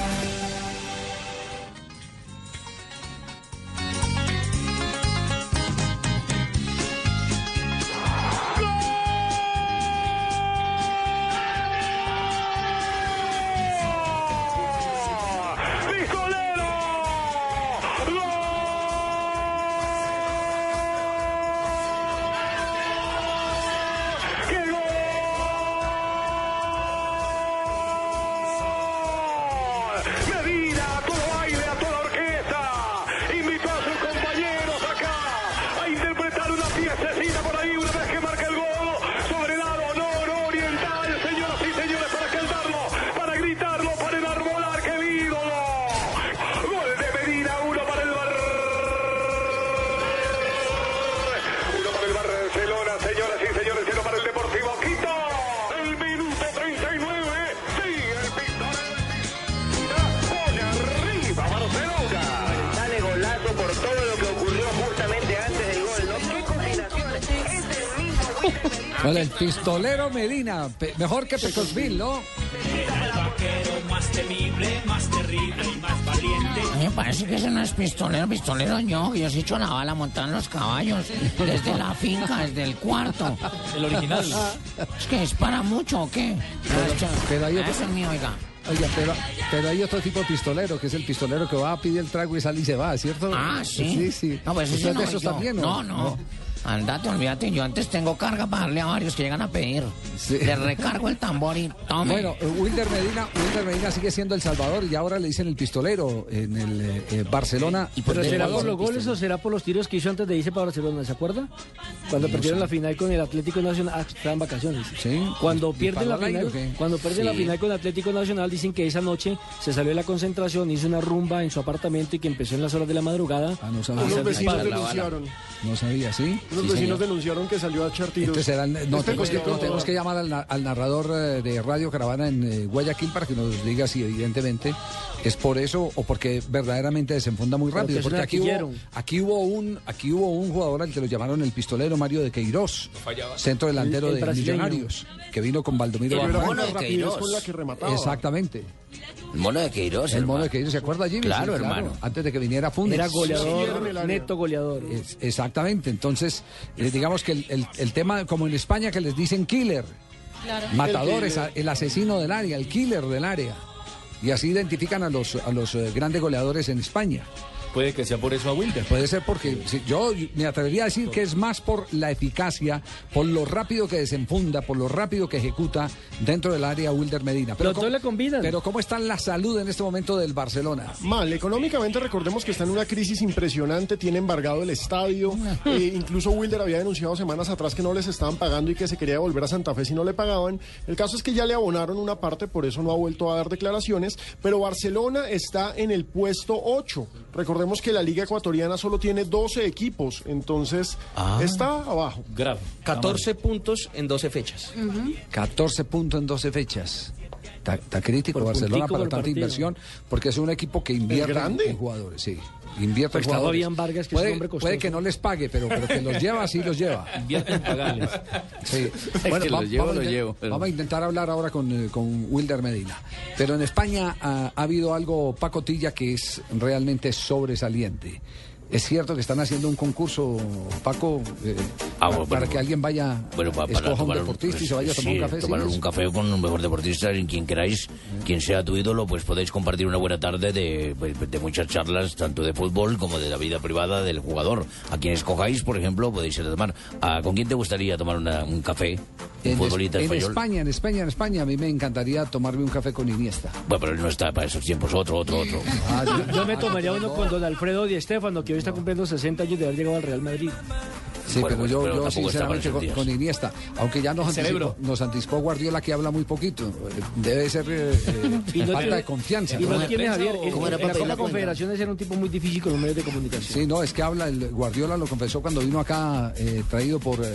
Pe- mejor que Pecosville, ¿no? El vaquero más temible, más terrible y más valiente. A mí me parece que ese no es pistolero, pistolero yo, que yo sí he hecho la bala montada en los caballos, desde la finca, desde el cuarto. El original. Es que dispara mucho, ¿o qué? pero hay Ah, otro- ese es mío, oiga. Oiga, pero, pero hay otro tipo de pistolero, que es el pistolero que va a pedir el trago y sale y se va, ¿cierto? Ah, sí. Sí, sí. No, pues ese ¿Usted no de esos yo. también, No, no. Andate, olvídate, yo antes tengo carga para darle a varios que llegan a pedir. Le recargo el tambor y tome. Bueno, eh, Wilder Medina, Wilder Medina sigue siendo El Salvador y ahora le dicen el pistolero en el eh, Barcelona. ¿Pero Pues, será por los goles o será por los tiros que hizo antes de irse para Barcelona? ¿Se acuerda? Cuando No perdieron sé. la final con el Atlético Nacional. Ah, estaban vacaciones. Cuando ¿Y pierden la aire final, qué? cuando pierden la Sí. final con el Atlético Nacional, dicen que esa noche se salió de la concentración, hizo una rumba en su apartamento y que empezó en las horas de la madrugada. Ah, no sabía. Unos vecinos denunciaron. No sabía, ¿sí? Sí, vecinos señor. denunciaron que salió a echar tiros. No, Este tenemos, que, cogió- no, tenemos que llamar al, na- al narrador eh, de Radio Caravana en eh, Guayaquil para que nos diga si evidentemente es por eso o porque verdaderamente desenfunda muy Porque rápido. Porque un aquí hubo, aquí hubo un aquí hubo un jugador al que lo llamaron el pistolero Mario de Queiroz, centro delantero El- el de brasileño. Millonarios, que vino con Baldomiro El mono de Queiroz. Exactamente. El mono de Queiroz, El mono de Queiroz, ¿se acuerda Jimmy? Claro, Sí, hermano. Antes de que viniera Funes. Era goleador, neto goleador. Es- exactamente, entonces eh, digamos que el, el- el tema como en España que les dicen killer, matador, El el asesino del área, el killer del área. Y así identifican a los, a los eh, grandes goleadores en España. Puede que sea por eso a Wilder. Puede ser porque si- yo me atrevería a decir que es más por la eficacia, por lo rápido que desenfunda, por lo rápido que ejecuta dentro del área Wilder Medina. Pero ¿cómo- le combinan. pero ¿cómo está la salud en este momento del Barcelona? Mal, económicamente recordemos que está en una crisis impresionante, tiene embargado el estadio, eh, incluso Wilder había denunciado semanas atrás que no les estaban pagando y que se quería volver a Santa Fe si no le pagaban. El caso es que ya le abonaron una parte, por eso no ha vuelto a dar declaraciones, pero Barcelona está en el puesto 8. Recordemos recordemos que la Liga Ecuatoriana solo tiene 12 equipos, entonces está abajo. Grave. 14 puntos en 12 fechas. 14 puntos en 12 fechas. Está, está crítico Por Barcelona para por tanta partido. inversión, porque es un equipo que invierte en, grande? en jugadores, sí. Invierte Pues en jugadores. Vargas, que es un puede, hombre costoso. puede que no les pague, pero, pero que los lleva, sí los lleva. Invierte en pagarles. Sí. que va- los llevo, vamos, llevo, pero- vamos a intentar hablar ahora con, eh, con Wilder Medina. Pero en España ah, ha habido algo, pacotilla, que es realmente sobresaliente. Es cierto que están haciendo un concurso, Paco, eh, Ah, bueno, para bueno. que alguien vaya, Bueno, pa- para, escoja un deportista y se vaya a tomar sí, un café. ¿sí? tomar un café con un mejor deportista, en quien queráis, quien sea tu ídolo, pues podéis compartir una buena tarde de, pues, de muchas charlas, tanto de fútbol como de la vida privada del jugador. A quien escojáis, por ejemplo, podéis ir a tomar. ¿A ¿Con quién te gustaría tomar una- un café? Un En, es- en español. España, en España, en España, a mí me encantaría tomarme un café con Iniesta. Bueno, pero él no está para esos tiempos, otro, otro, otro. Ah, Yo, yo me tomaría uno con don Alfredo Di Estefano, que hoy está cumpliendo 60 años de haber llegado al Real Madrid. Sí, Bueno, pero yo, pero sinceramente con, Iniesta, aunque ya nos anticipó, nos anticipó Guardiola que habla muy poquito, eh, debe ser eh, eh, no falta tiene- de confianza. Y ¿no? no tiene Javier. En, ¿Cómo era en la? Confederaciones era un tipo muy difícil con los medios de comunicación. Sí, no, es que habla, el Guardiola lo confesó cuando vino acá, eh, traído por, eh,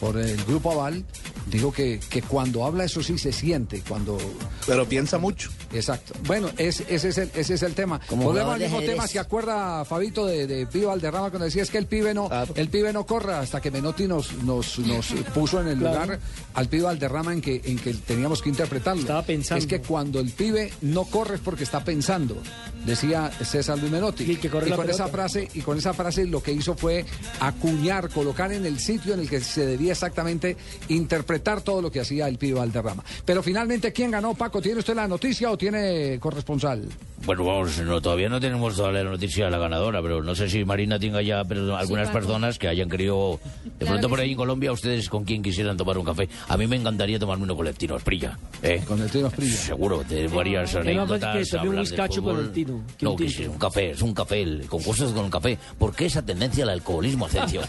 por el Grupo Aval, dijo que, que cuando habla eso sí se siente, cuando... Pero piensa mucho. Exacto. Bueno, es- ese, es el, ese es el tema. Como Volvemos al mismo tema, ¿se acuerda Fabito de, de Pío Valderrama cuando decía es que el pibe no, el pibe no corra hasta que Menotti nos, nos, nos puso en el Claro. lugar al pibe Valderrama en que, en que teníamos que interpretarlo. Estaba pensando. Es que cuando el pibe no corre es porque está pensando, decía César Luis Menotti. Y que corre y la con esa frase, y con esa frase lo que hizo fue acuñar, colocar en el sitio en el que se debía exactamente interpretar todo lo que hacía el pibe Valderrama. Pero finalmente, ¿quién ganó, Paco? ¿Tiene usted la noticia o tiene corresponsal? Bueno, vamos, no, todavía no tenemos toda la noticia de la ganadora, pero no sé si Marina tenga ya pero algunas personas que hayan querido, de Claro pronto por ahí sí. en Colombia, ustedes con quién quisieran tomar un café. A mí me encantaría tomarme uno con el Tino Esprilla. ¿eh? Con el Tino Esprilla. Seguro, de varias no, que anécdotas. un bizcacho con fútbol. el Tino, que No, un que tinto. sí, un café, es un café, el concurso es con el café. ¿Por qué esa tendencia al alcoholismo, Asensio?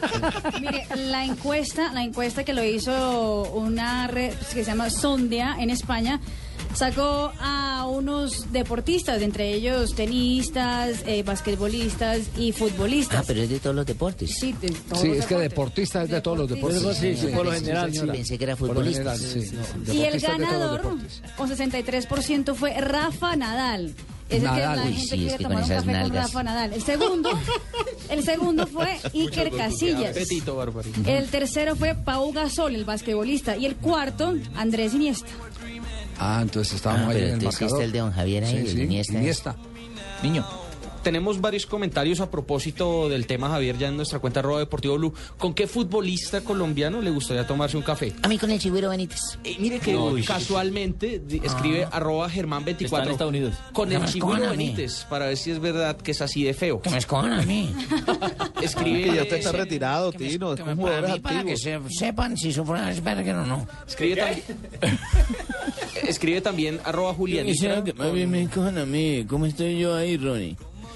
Mire, la encuesta, la encuesta que lo hizo una red que se llama Sondea en España, sacó a unos deportistas, entre ellos tenistas, eh, basquetbolistas y futbolistas. Ah, pero es de todos los deportes. Sí, de todos Sí, los es que deportista es de todos los deportes. Sí, sí, por lo general. Pensé que era futbolista. general, sí. no, Y el ganador, con 63%, fue Rafa Nadal. Es el que la Uy, gente sí, quiere es que tomar un café con. Rafa Nadal. El segundo, el segundo fue Iker Casillas. El tercero fue Pau Gasol, el basquetbolista. Y el cuarto, Andrés Iniesta. Ah, entonces estábamos Ah, ahí en el marcador. el de don Javier ahí, el Iniesta. Iniesta. Niño. Tenemos varios comentarios a propósito del tema, Javier, ya en nuestra cuenta arroba Deportivo Blue. ¿Con qué futbolista colombiano le gustaría tomarse un café? A mí con el Chigüiro Benítez. Eh, mire que No, casualmente escribe arroba Germán 24 Está en Estados Unidos. con Que el me Chigüiro. Benítez para ver si es verdad que es así de feo. Que me escojan a mí. Escribe Que ya usted está retirado, Que me- Tino. que Es me- un para, mí, para que se- sepan si sufren Asperger o no. Escribe también, escribe también arroba Julián. me cojan a mí. ¿Cómo estoy yo ahí, Ronnie?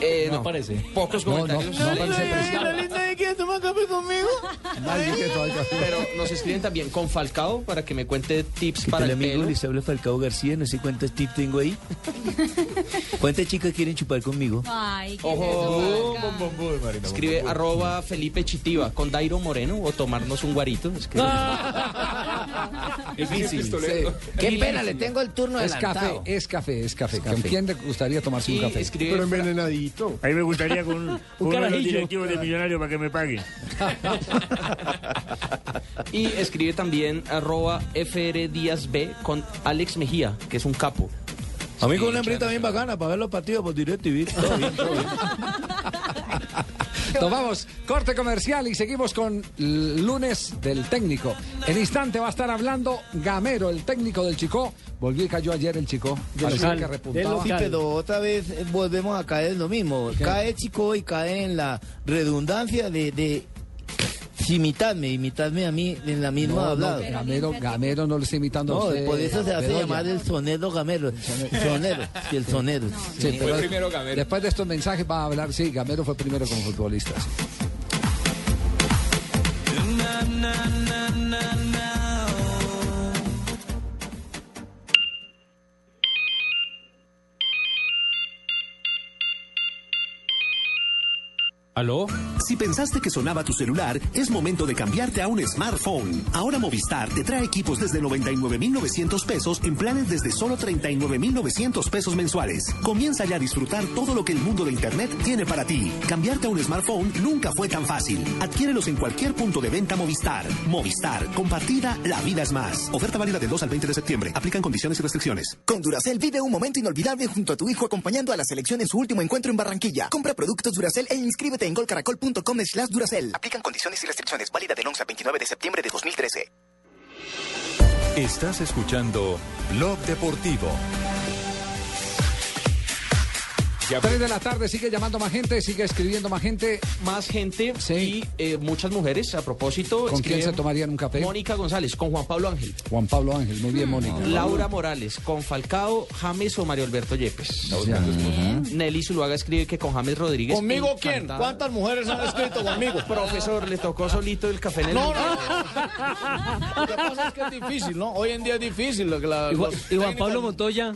Eh, No no, parece. pocos No, no, comentarios. no parece preciado. ¿Nadie quiere tomar café conmigo? Nadie quiere tomar café. Pero nos escriben también con Falcao para que me cuente tips para el pelo. Les habla Falcao García, no sé cuántos tips tengo ahí. ¿Cuántas chicas quieren chupar conmigo? Ay, qué Ojo. es Escribe arroba Felipe Chitiva con Dairo Moreno o tomarnos un guarito. Escribe. Difícil. Sí. Qué pena, le tengo el turno Es café, adelantado. es café, es café. ¿Con café. quién le gustaría tomarse un café? escribe Pero Fra- envenenadito. A mí me gustaría con, con uno de los carajillo. directivos de Millonario para que me paguen. y escribe también arroba FR Díaz B con Alex Mejía, que es un capo. A mí con una hembrita bien bacana para ver los partidos por DirecTV. Todo bien, todo bien. Tomamos corte comercial y seguimos con lunes del técnico. En instante va a estar hablando Gamero, el técnico del Chico. Volvió y cayó ayer el Chico. Parecía local, que repuntaba. local. pero otra vez eh, volvemos a caer en lo mismo. Cae chico y cae en la redundancia de, de si imitadme, imitadme a mí en la misma No, no. Gamero, Gamero no le está imitando a No, usted. por eso se hace llamar el sonero gamero. Sonero, sí, el sonero. Sí, pero Después de estos mensajes va a hablar, sí, Gamero fue primero como futbolista. sí. ¿Aló? Si pensaste que sonaba tu celular, es momento de cambiarte a un smartphone. Ahora Movistar te trae equipos desde 99,900 pesos en planes desde solo 39,900 pesos mensuales. Comienza ya a disfrutar todo lo que el mundo de Internet tiene para ti. Cambiarte a un smartphone nunca fue tan fácil. Adquiérelos en cualquier punto de venta Movistar. Movistar, compartida, la vida es más. Oferta válida del 2 al 20 de septiembre. Aplican condiciones y restricciones. Con Duracel vive un momento inolvidable junto a tu hijo acompañando a la selección en su último encuentro en Barranquilla. Compra productos Duracel e inscríbete en golcaracol.com slash Duracel. Aplican condiciones y restricciones. Válida del 11 al 29 de septiembre de 2013. Estás escuchando Blog Deportivo. Ya 3 de la tarde sigue llamando más gente, sigue escribiendo más gente. Más gente y eh, muchas mujeres, a propósito. ¿Con quién se tomarían un café? Mónica González, con Juan Pablo Ángel. Juan Pablo Ángel, muy bien, Mónica. Laura Morales, con Falcao, James o Mario Alberto Yepes. Nelly Zuluaga escribe que con James Rodríguez. ¿Conmigo quién? ¿Cuántas mujeres han escrito conmigo? Profesor, le tocó solito el café en el. No, no. Lo que pasa es que es difícil, ¿no? Hoy en día es difícil. La, Y Juan- y Juan Pablo Montoya.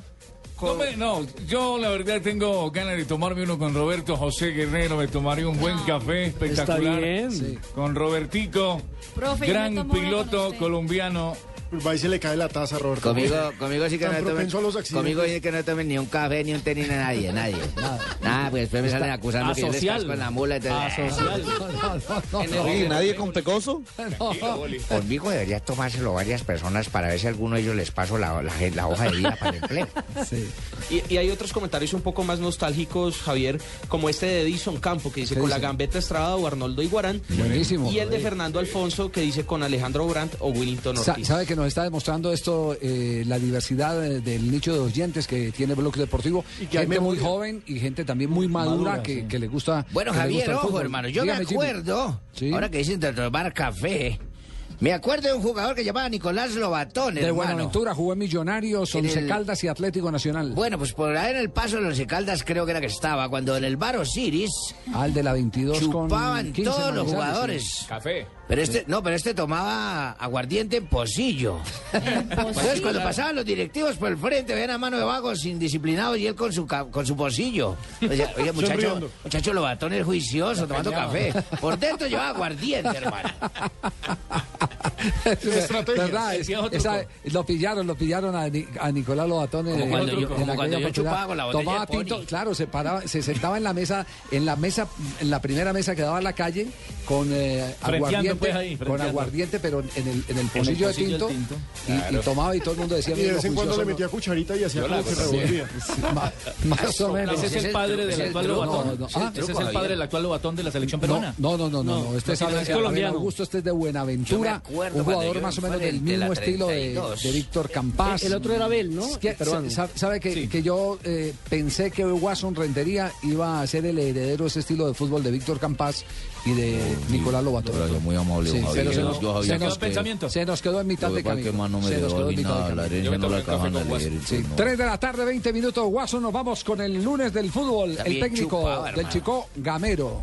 No, me- no, yo la verdad tengo ganas de tomarme uno con Roberto José Guerrero. Me tomaría un buen café espectacular. bien. Con Robertico, Profe, gran piloto colombiano. Pues va y se le cae la taza, Roberto. Conmigo, conmigo sí que Tan no tomen, a conmigo sí que no tomen ni un café, ni un tenis, ni nadie, nadie. Nada, pues después me salen acusando que yo les Asocial. casco en la mula. Entonces, Oye, ¿nadie con pecoso? Conmigo debería tomárselo varias personas para ver si a alguno de ellos les paso la, la, la hoja de vida para el empleo. Y, y hay otros comentarios un poco más nostálgicos, Javier, como este de Edison Campo, que dice ¿Qué con la dice? Gambetta Estrada o Arnoldo Iguarán. Buenísimo. Y el de Fernando Alfonso, que dice con Alejandro Brandt o Willington Sa- Ortiz. ¿Sabe que nos está demostrando esto eh, la diversidad eh, del nicho de oyentes que tiene Bloque Deportivo? Y que gente muy joven y gente también muy madura, Madura, que, sí. que le gusta. Bueno, Javier, gusta el ojo, hermano, yo Dígame, me acuerdo, Sí. ahora que dicen de tomar café, me acuerdo de un jugador que llamaba Nicolás Lobatón, De hermano. Buenaventura, jugó en Millonarios, Once el- Caldas y Atlético Nacional. Bueno, pues por ahí en el paso de los Caldas creo que era que estaba, cuando en el bar Osiris Al de la 22 chupaban con 15 todos los jugadores. sí. Café. Pero este, no, pero este tomaba aguardiente en pocillo. Entonces, cuando pasaban los directivos por el frente, veían a mano de vagos indisciplinados y él con su, ca- con su pocillo. Oye, oye, muchacho, Sonriendo. muchacho Lobatón es juicioso, tomando café. Por dentro llevaba aguardiente, hermano. Estrategia. ¿Verdad? Es- viejo truco. esa- lo pillaron, lo pillaron a, Ni- a Nicolás Lobatón en, Como cuando en yo- como aquella cuando yo oportunidad. chupaba con la botella Tomaba de Pony. tinto, claro, se paraba, se sentaba en la mesa, en la mesa, en la primera mesa que daba a la calle con eh, Frenteando, aguardiente, ahí, con aguardiente, pero en el, en el pocillo, de tinto. Y, y tomaba y todo el mundo decía. Y de "Mira, vez en cuando le ¿no?". metía cucucharita y hacía como que revolvía. Más o menos. Ese es el padre del actual. Lobatón. No. Ese Ah, es el padre del actual Lobatón de la selección peruana. no, no, no, no. Este es, colombiano. Augusto, este es de Buenaventura, un jugador más o menos del mismo estilo de, 32. de Víctor Campás. El otro era Abel, ¿no? Sabe que, que yo eh, pensé que Watson Rentería iba a ser el heredero de ese estilo de fútbol de Víctor Campás y de Nicolás Lobato. Gracias, muy amable, Sí, pero Javier. se nos, Yo, Javier, se nos- pensamiento. se nos quedó en mitad de camino. que más no me Se nos quedó en mitad de nada, la camino. no de. Sí, entonces no. 3 de la tarde, 20 minutos. Watson, nos vamos con el lunes del fútbol. También el técnico chupaba, del. Chico Gamero.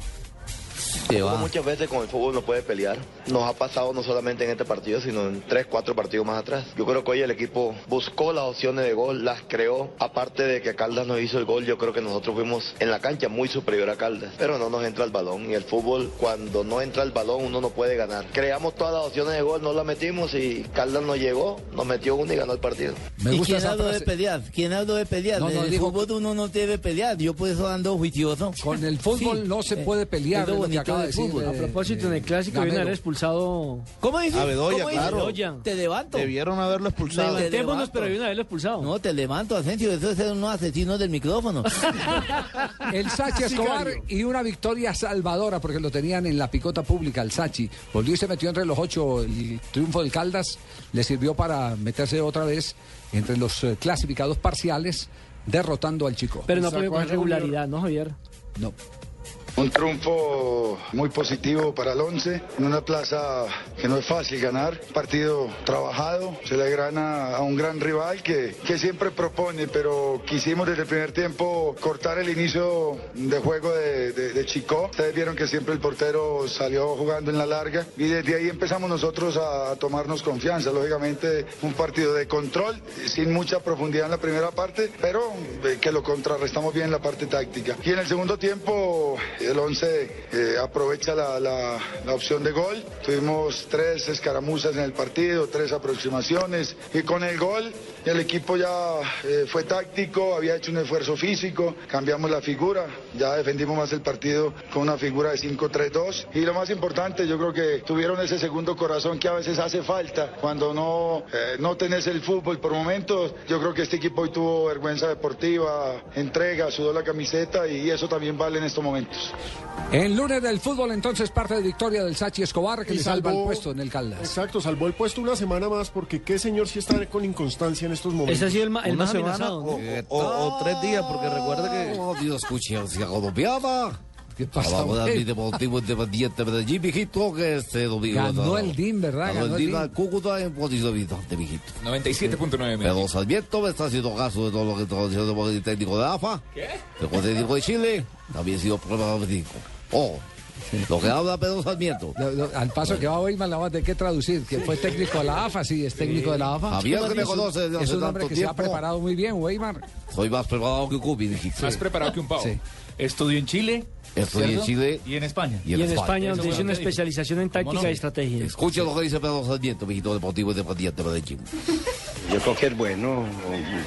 Uno muchas veces con el fútbol no puede pelear. Nos ha pasado no solamente en este partido, sino en tres, cuatro partidos más atrás. Yo creo que hoy el equipo buscó las opciones de gol, las creó. Aparte de que Caldas nos hizo el gol, yo creo que nosotros fuimos en la cancha muy superior a Caldas. Pero no nos entra el balón. Y el fútbol, cuando no entra el balón, uno no puede ganar. Creamos todas las opciones de gol, no las metimos y Caldas nos llegó, nos metió una y ganó el partido. Me ¿Y gusta quién esa habló de pelear? ¿Quién habló de pelear? No, no, el dijo- fútbol uno no debe pelear. Yo por eso ando juicioso. Con el fútbol Sí. no se Eh, puede pelear, es lo es lo que bonito acaba de del decir. fútbol. eh, A propósito, en el clásico viene a haber expulsado. ¿Cómo dices? A Bedoya, claro. Bedoya. Te levanto. Debieron haberlo expulsado. Te Levantémonos, pero viene a haberlo expulsado. No, te levanto, Asensio. Eso es unos asesinos del micrófono. El Sachi Escobar y una victoria salvadora porque lo tenían en la picota pública, el Sachi. Volvió y se metió entre los ocho. El triunfo del Caldas le sirvió para meterse otra vez entre los eh, clasificados parciales, derrotando al Chico. Pero no a con regularidad, ¿no, Javier? No. Un triunfo muy positivo para el 11 en una plaza que no es fácil ganar. Partido trabajado, se le gana a un gran rival que, que siempre propone, pero quisimos desde el primer tiempo cortar el inicio de juego de, de, Chico. Ustedes vieron que siempre el portero salió jugando en la larga y desde ahí empezamos nosotros a, a tomarnos confianza. Lógicamente, un partido de control, sin mucha profundidad en la primera parte, pero eh, que lo contrarrestamos bien en la parte táctica. Y en el segundo tiempo el 11 eh, aprovecha la, opción de gol. Tuvimos tres escaramuzas en el partido, tres aproximaciones y con el gol el equipo ya eh, fue táctico, había hecho un esfuerzo físico, cambiamos la figura, ya defendimos más el partido con una figura de 5-3-2 y lo más importante yo creo que tuvieron ese segundo corazón que a veces hace falta cuando no, eh, no tenés el fútbol por momentos. Yo creo que este equipo hoy tuvo vergüenza deportiva, entrega, sudó la camiseta y eso también vale en estos momentos. El lunes del fútbol, entonces, parte de victoria del Sachi Escobar, que Y le salva el puesto en el Caldas. Exacto, salvó el puesto una semana más porque qué señor si está con inconstancia en estos momentos. Ese ha sido el, ma- el más semana amenazado. ¿no? o- o, o tres días, porque recuerda que... Oh, Dios, hacia colombiana. ¿Qué pasa, mi Deportivo Independiente de Medellín, mijito, que este domingo... Ganó no, el DIN, ¿verdad? Ganó el DIN Cúcuta en posición visitante, mijito. 97.9 Pero Sarmiento me está haciendo caso de todo lo que está diciendo el técnico de AFA. ¿Qué? El técnico de Chile también ha sido prueba médico. Oh, lo que habla Pedro Sarmiento. Lo- lo- al paso que va hoy, la va a tener que traducir, que fue técnico de la AFA, sí, es técnico de la AFA. Javier, que me conoce desde Es un hombre tanto que se ha preparado muy bien, Weimar. Soy más preparado que mijito. Más preparado que un pavo. Sí. Estudió en Chile. En ¿cierto? Chile. Y en España. Y en Y en España. Donde lo una especialización en táctica no? y estrategia. Escucha lo que dice Pedro Sarmiento, mijito deportivo independiente de Medellín. Yo creo que es bueno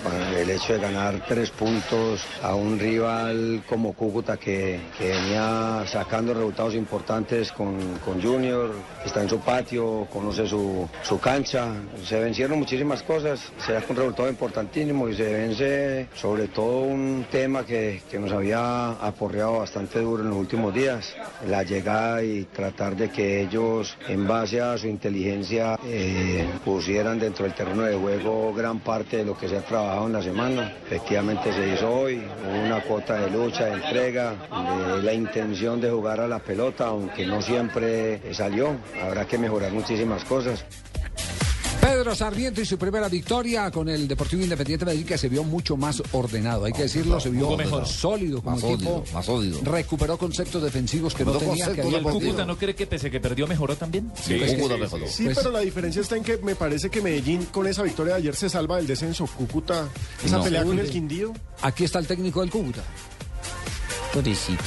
para el hecho de ganar tres puntos a un rival como Cúcuta que, que venía sacando resultados importantes con, con Junior, está en su patio, conoce su, su cancha. Se vencieron muchísimas cosas, se da un resultado importantísimo y se vence sobre todo un tema que, que nos había aporreado bastante duro en los últimos días, la llegada y tratar de que ellos en base a su inteligencia eh, pusieran dentro del terreno de juego gran parte de lo que se ha trabajado en la semana. Efectivamente se hizo hoy, una cuota de lucha, de entrega, la intención de jugar a la pelota, aunque no siempre salió. Habrá que mejorar muchísimas cosas. Pedro Sarmiento y su primera victoria con el Deportivo Independiente de Medellín, que se vio mucho más ordenado, hay que decirlo, se vio mejor. sólido como Más equipo. sólido, más sólido. Recuperó conceptos defensivos que no tenía. Que conceptos había ¿El. Cúcuta no cree que pese que perdió mejoró también? Sí, Pues Cúcuta que- mejoró. Sí, Pues- pero la diferencia está en que me parece que Medellín con esa victoria de ayer se salva del descenso. Cúcuta, esa No. pelea con el Quindío. Aquí está el técnico del Cúcuta. Pobrecito.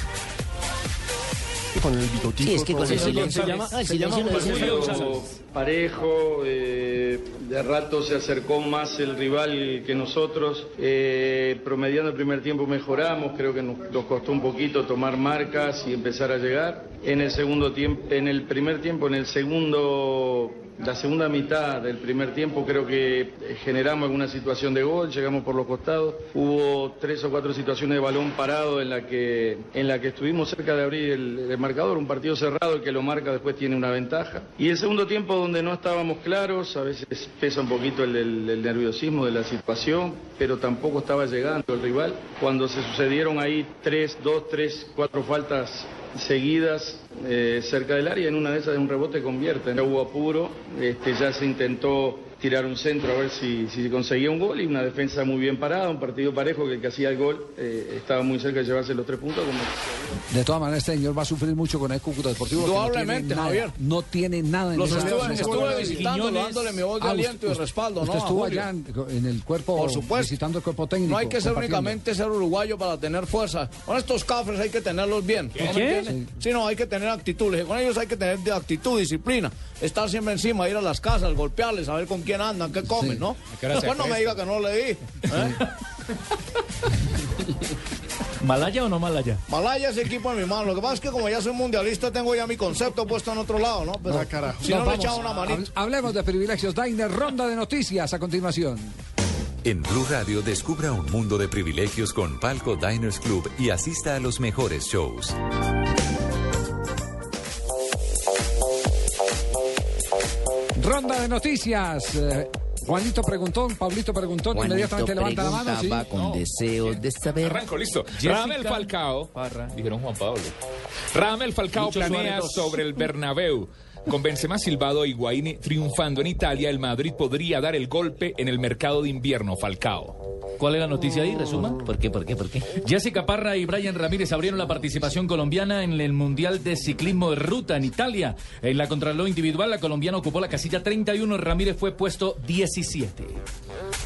Con el bigotito. Sí, es que con el Se silencio. llama- el se llama silencio lo dice Julio González. González. parejo, eh, de rato se acercó más el rival que nosotros, eh, promediando el primer tiempo mejoramos, creo que nos, nos costó un poquito tomar marcas y empezar a llegar. En el segundo tiempo, en el primer tiempo, en el segundo, la segunda mitad del primer tiempo creo que generamos alguna situación de gol, llegamos por los costados, hubo tres o cuatro situaciones de balón parado en la que, en la que estuvimos cerca de abrir el, marcador, un partido cerrado, el que lo marca después tiene una ventaja. Y el segundo tiempo donde no estábamos claros, a veces pesa un poquito el nerviosismo de la situación, pero tampoco estaba llegando el rival. Cuando se sucedieron ahí tres, dos, tres, cuatro faltas seguidas eh, cerca del área, en una de esas de un rebote convierte. Ya hubo apuro, este, ya se intentó tirar un centro a ver si, si conseguía un gol y una defensa muy bien parada, un partido parejo que el que hacía el gol eh, estaba muy cerca de llevarse los tres puntos. Como... De todas maneras, este señor va a sufrir mucho con el Cúcuta Deportivo. porque Indudablemente, no tiene Javier. nada, No tiene nada en Los esa- estuve, en esa- estuve visitando, dándole mi voz de Ah, aliento y usted- respaldo, usted ¿no? estuvo allá en, en el cuerpo, Por supuesto. visitando el cuerpo técnico. No hay que ser únicamente ser uruguayo para tener fuerza. Con estos cafres hay que tenerlos bien. ¿no me ¿Qué? entiende? Sí, no, hay que tener actitud. Con ellos hay que tener de actitud, disciplina. Estar siempre encima, ir a las casas, golpearles, saber con quién andan, qué comen, ¿no? Después no me diga que no le di. ¿eh? ¿Malaya o no Malaya? Malaya es equipo en mi mano. Lo que pasa es que como ya soy mundialista, tengo ya mi concepto puesto en otro lado, ¿no? Pero Ah, carajo. si no, No, le vamos, echaba una manita. hab- Hablemos de privilegios. Dainer, ronda de noticias a continuación. En Blue Radio descubra un mundo de privilegios con Palco Diners Club y asista a los mejores shows. Ronda de noticias. Eh, Juanito preguntó, Pablito preguntó, inmediatamente levanta la mano. con deseo de saber. Arranco, listo. Jessica Ramel Falcao, Parra. dijeron Juan Pablo. Ramel Falcao planea sobre el Bernabéu. Con Benzema Silvado e Higuaín triunfando en Italia, el Madrid podría dar el golpe en el mercado de invierno Falcao. ¿Cuál es la noticia ahí? Resuma. ¿Por qué, por qué, por qué? Jessica Parra y Brian Ramírez abrieron la participación colombiana en el Mundial de Ciclismo de Ruta en Italia. En la contrarreloj individual, la colombiana ocupó la casilla 31, Ramírez fue puesto 17.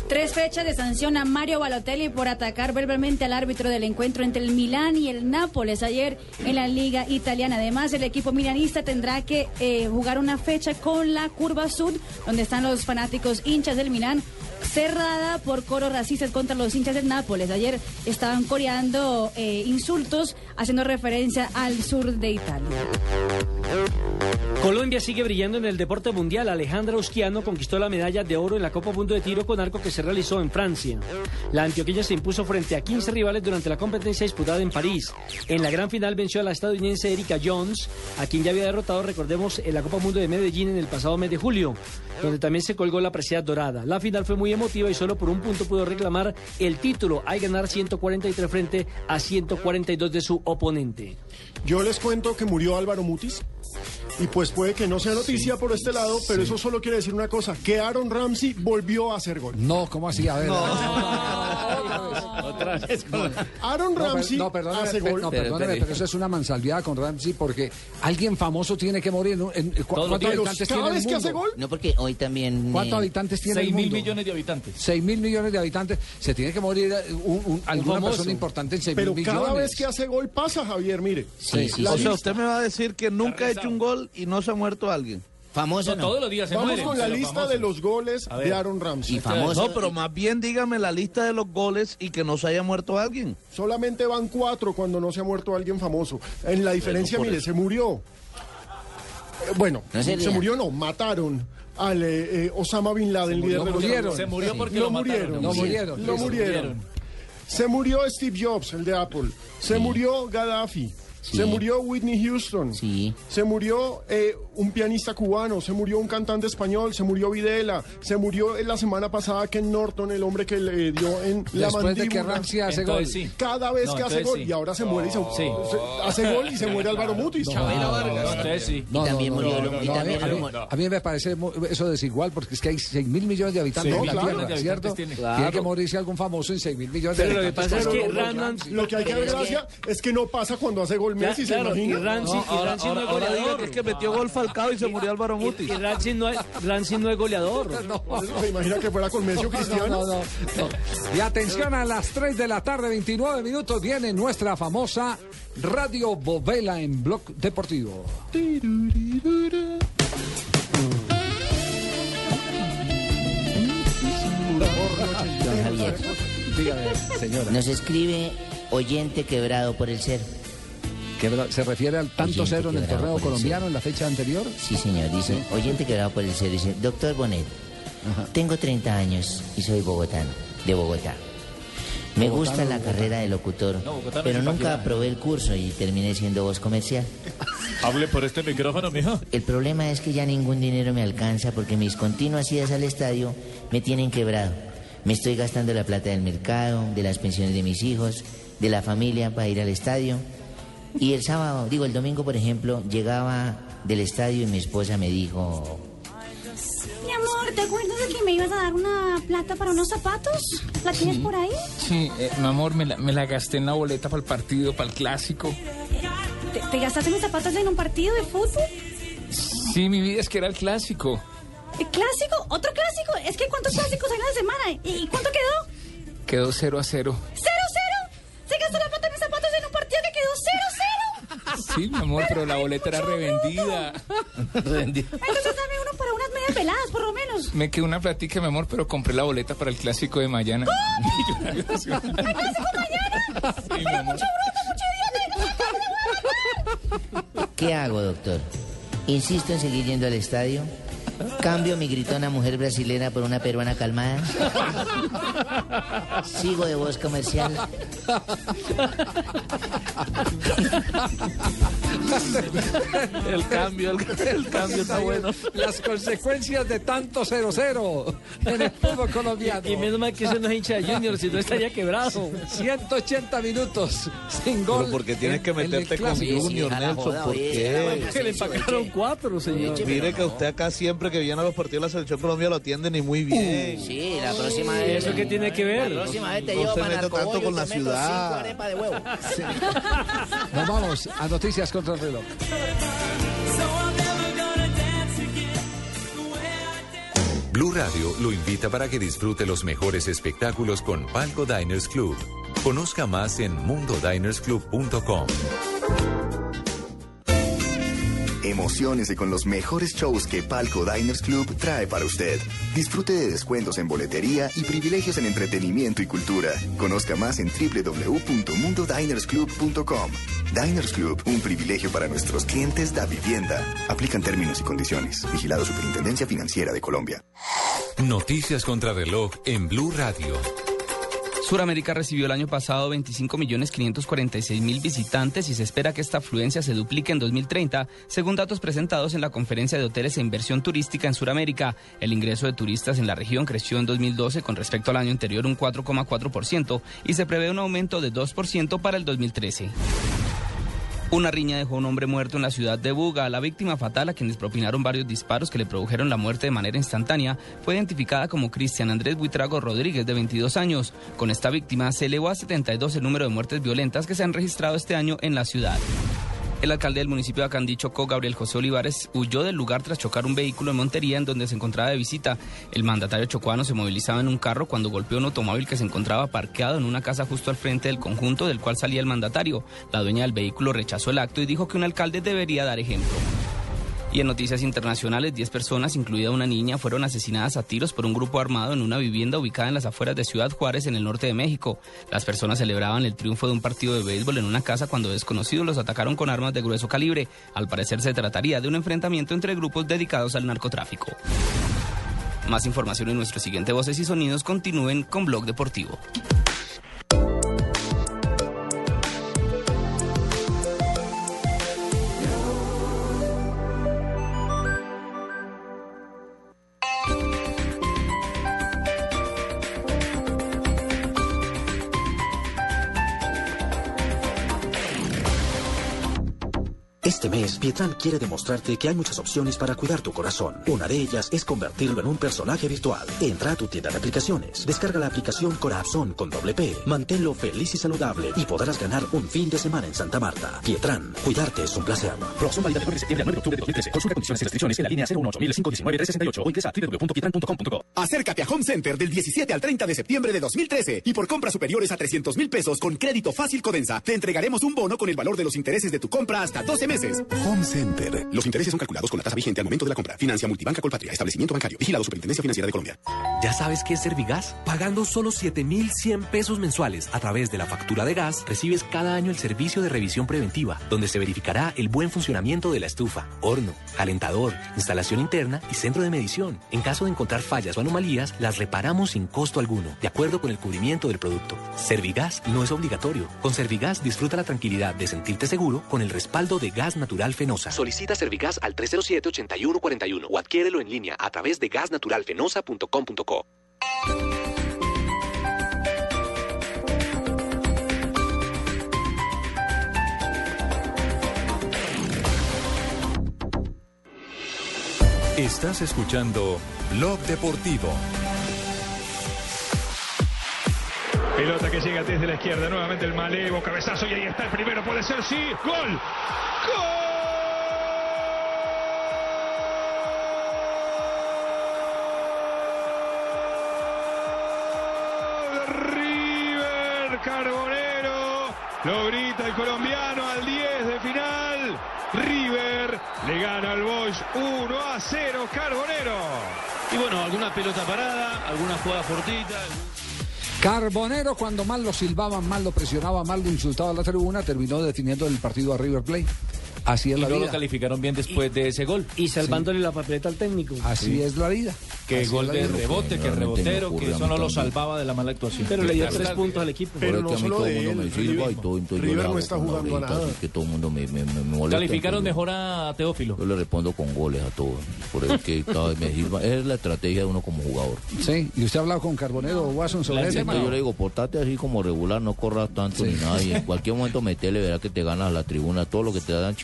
Tres fechas de sanción a Mario Balotelli por atacar verbalmente al árbitro del encuentro entre el Milán y el Nápoles ayer en la Liga Italiana. Además, el equipo milanista tendrá que eh, jugar una fecha con la Curva Sud, donde están los fanáticos hinchas del Milán, cerrada por coros racistas contra los hinchas del Nápoles. Ayer estaban coreando eh, insultos haciendo referencia al sur de Italia. Colombia sigue brillando en el deporte mundial. Alejandra Usquiano conquistó la medalla de oro en la Copa Mundo de Tiro con arco que se realizó en Francia. La antioqueña se impuso frente a 15 rivales durante la competencia disputada en París. En la gran final venció a la estadounidense Erika Jones, a quien ya había derrotado, recordemos, en la Copa Mundo de Medellín en el pasado mes de julio, donde también se colgó la preciada dorada. La final fue muy emotiva y solo por un punto pudo reclamar el título al ganar 143 frente a 142 de su oponente. Yo les cuento que murió Álvaro Mutis. Y pues puede que no sea noticia por este lado, pero eso solo quiere decir una cosa, que Aaron Ramsey volvió a hacer gol. No, ¿cómo así? A ver. Otra vez Aaron No, per- Ramsey no, perdóneme, hace gol. no, perdóneme, pero eso es una mansalviada con Ramsey porque alguien famoso tiene que morir. ¿no? En- ¿cu- Todos los ¿Cuántos habitantes Cada tiene el vez que hace mundo? gol. No, porque hoy también... ¿Cuántos eh, habitantes tiene el 6 mil mundo? millones de habitantes. 6 mil millones de habitantes. Se tiene que morir eh, un- un- alguna famoso. persona importante en 6 Pero mil cada millones. vez que hace gol pasa, Javier, mire. Sí, sí, La O sea, usted me va a decir que nunca ha hecho un gol y no se ha muerto alguien. Famoso No, no. todos los días se Vamos mueren. con la lista famosos. de los goles de Aaron Ramsey. Y famoso. No, pero más bien dígame la lista de los goles y que no se haya muerto alguien. Solamente van cuatro cuando no se ha muerto alguien famoso. En la diferencia, mire, eso. se murió. Eh, Bueno, No se murió, no, mataron al eh, eh, Osama Bin Laden, líder de los murieron. Se murió porque No lo mataron. murieron. No murieron. Sí, murieron. Se murió Steve Jobs, el de Apple. Se murió Gaddafi. Sí. Se murió Whitney Houston. Sí. Se murió eh, un pianista cubano, se murió un cantante español, se murió Videla, se murió en la semana pasada Ken Norton, el hombre que le dio en la Después de que mandíbula. Ramsey hace gol. Entonces sí. Cada vez No, que hace gol sí. y ahora se muere y se, Sí. se- hace gol y se muere Álvaro Mutis. Chabela Vargas. Y también no, no, murió- a, mí, me parece eso desigual porque es que hay 6 mil millones de habitantes Sí, en la claro. Tierra, de ¿cierto? Tiene. tiene. que morirse algún famoso en 6 mil millones de Pero lo que habitantes. pasa es Pero que. Lo que hay que ver, gracia, es que no pasa cuando hace gol Messi, ¿se imagina? Ramsey, y Ahora, Ramsey no es goleador. que es que metió gol Falcao y se murió Álvaro Mutis. Y Ramsey no es, Ramsey no es goleador. ¿Se imagina que fuera con Messi o Cristiano? No, no, no, no. Y atención a las 3 de la tarde, 29 minutos, viene nuestra famosa Radio Bovela en Blog Deportivo. Don Javier. Dígame, señora. Nos escribe oyente quebrado por el ser. ¿Se refiere al tanto Oyente cero en el torneo el colombiano en la fecha anterior? Sí, señor. Dice, oyente quebrado por el ser. Dice, doctor Bonet, tengo 30 años y soy bogotano, de Bogotá. Me gusta la Bogotá. carrera de locutor, No, pero nunca aprobé el curso y terminé siendo voz comercial. Hable por este micrófono, mijo. El problema es que ya ningún dinero me alcanza porque mis continuas idas al estadio me tienen quebrado. Me estoy gastando la plata del mercado, de las pensiones de mis hijos, de la familia para ir al estadio. Y el sábado, digo el domingo, por ejemplo, llegaba del estadio y mi esposa me dijo, Mi amor, ¿te acuerdas de que me ibas a dar una plata para unos zapatos? ¿La tienes por ahí? Sí, eh, mi amor, me la, me la gasté en la boleta para el partido, para el clásico. ¿Te, te gastaste mis zapatos en un partido de fútbol? Sí, mi vida es que era el clásico. ¿El clásico? ¿Otro clásico? Es que ¿cuántos clásicos hay en la semana? ¿Y, cuánto quedó? Quedó 0 a 0. ¿Cero, cero? ¿Se gastó la plata en mis zapatos en un partido que quedó cero, cero? Sí, mi amor, pero la boleta era revendida. Entonces dame uno para unas medias veladas, por lo menos. Me quedó una platica, mi amor, pero compré la boleta para el clásico de mañana. ¿El clásico mañana? Sí, mi amor. ¡Mucho bruto, mucho idiota! ¿qué hago, doctor? ¿Insisto en seguir yendo al estadio? ¿Cambio mi gritona mujer brasilera por una peruana calmada? ¿Sigo de voz comercial? El cambio, el, el cambio está bueno. Las consecuencias de tanto 0-0 en el fútbol colombiano. Y menos mal que eso no es hincha de Junior, si no estaría quebrado. 180 minutos sin gol. Pero porque tienes que meterte con. Junior, Nelson, joda, ¿por oye, qué? Que le empacaron cuatro, señor. Mire que usted acá siempre que viene a los partidos de la Selección Colombia lo atienden y muy bien. Sí, la próxima ¿Y vez. eso qué tiene que ver? La próxima vez te No llevo se para tanto con la ciudad. cinco arepas de huevo. Nos vamos a noticias contra el reloj. Blue Radio lo invita para que disfrute los mejores espectáculos con Palco Diners Club. Conozca más en mundodinersclub.com. Emociones con los mejores shows que Palco Diners Club trae para usted. Disfrute de descuentos en boletería y privilegios en entretenimiento y cultura. Conozca más en www.mundodinersclub.com. Diners Club, un privilegio para nuestros clientes da vivienda. Aplican términos y condiciones. Vigilado Superintendencia Financiera de Colombia. Noticias contra reloj en Blue Radio. Suramérica recibió el año pasado 25.546.000 visitantes y se espera que esta afluencia se duplique en 2030, según datos presentados en la Conferencia de Hoteles e Inversión Turística en Suramérica. El ingreso de turistas en la región creció en 2012 con respecto al año anterior un 4,4% y se prevé un aumento de 2% para el 2013. Una riña dejó a un hombre muerto en la ciudad de Buga. La víctima fatal, a quienes propinaron varios disparos que le produjeron la muerte de manera instantánea, fue identificada como Cristian Andrés Buitrago Rodríguez, de 22 años. Con esta víctima se elevó a 72 el número de muertes violentas que se han registrado este año en la ciudad. El alcalde del municipio de Acandí, Chocó, Gabriel José Olivares, huyó del lugar tras chocar un vehículo en Montería en donde se encontraba de visita. El mandatario chocuano se movilizaba en un carro cuando golpeó un automóvil que se encontraba parqueado en una casa justo al frente del conjunto del cual salía el mandatario. La dueña del vehículo rechazó el acto y dijo que un alcalde debería dar ejemplo. Y en noticias internacionales, 10 personas, incluida una niña, fueron asesinadas a tiros por un grupo armado en una vivienda ubicada en las afueras de Ciudad Juárez, en el norte de México. Las personas celebraban el triunfo de un partido de béisbol en una casa cuando desconocidos los atacaron con armas de grueso calibre. Al parecer se trataría de un enfrentamiento entre grupos dedicados al narcotráfico. Más información en nuestro siguiente Voces y Sonidos. Continúen con Blog Deportivo. Este mes, Pietran quiere demostrarte que hay muchas opciones para cuidar tu corazón. Una de ellas es convertirlo en un personaje virtual. Entra a tu tienda de aplicaciones, descarga la aplicación Corazón con doble P, manténlo feliz y saludable y podrás ganar un fin de semana en Santa Marta. Pietran, cuidarte es un placer. Promoción válida del 9 de septiembre al 9 de octubre de 2013. Consulta condiciones y restricciones en la línea 018 o ingresa a www.pietran.com.co. Acércate a Home Center del 17 al 30 de septiembre de 2013 y por compras superiores a 300 mil pesos con crédito fácil Codensa, te entregaremos un bono con el valor de los intereses de tu compra hasta 12 meses. Home Center. Los intereses son calculados con la tasa vigente al momento de la compra. Financia Multibanca Colpatria. Establecimiento bancario. Vigilado Superintendencia Financiera de Colombia. ¿Ya sabes qué es Servigas? Pagando solo 7,100 pesos mensuales a través de la factura de gas, recibes cada año el servicio de revisión preventiva, donde se verificará el buen funcionamiento de la estufa, horno, calentador, instalación interna y centro de medición. En caso de encontrar fallas o anomalías, las reparamos sin costo alguno, de acuerdo con el cubrimiento del producto. Servigas no es obligatorio. Con Servigas disfruta la tranquilidad de sentirte seguro con el respaldo de gas natural fenosa. Solicita Servigas al 307-8141 o adquiérelo en línea a través de gasnaturalfenosa.com.co. Estás escuchando Blog Deportivo. Pelota que llega desde la izquierda, nuevamente el malevo, cabezazo y ahí está el primero, puede ser, sí, gol. ¡Gol! River Carbonero, lo grita el colombiano al 10 de final. River le gana al Boys 1 a 0 Carbonero. Y bueno, alguna pelota parada, alguna jugada fortita. Carbonero, cuando mal lo silbaban, mal lo presionaban, mal lo insultaba a la tribuna, terminó definiendo el partido a River Plate. Así es Y la no lo vida. calificaron bien después de ese gol. Y salvándole la papeleta al técnico. Así es la vida. Que Así gol de rebote, que rebotero, que eso no lo salvaba de la mala actuación. Pero le dio tres puntos al equipo. Pero no a mí solo todo de el mundo él, me silba y River- todo, entonces yo River le no está jugando nada. así que todo el mundo me, me, me, me molesta. Calificaron mejor a Teófilo. Yo le respondo con goles a todos. Por eso que cada vez me silba. Es la estrategia de uno como jugador. Sí, y usted ha hablado con Carbonero o Watson sobre ese yo le digo, portate así como regular, no corras tanto ni nada. Y en cualquier momento metele, verá que te ganas la tribuna. Todo lo que te dan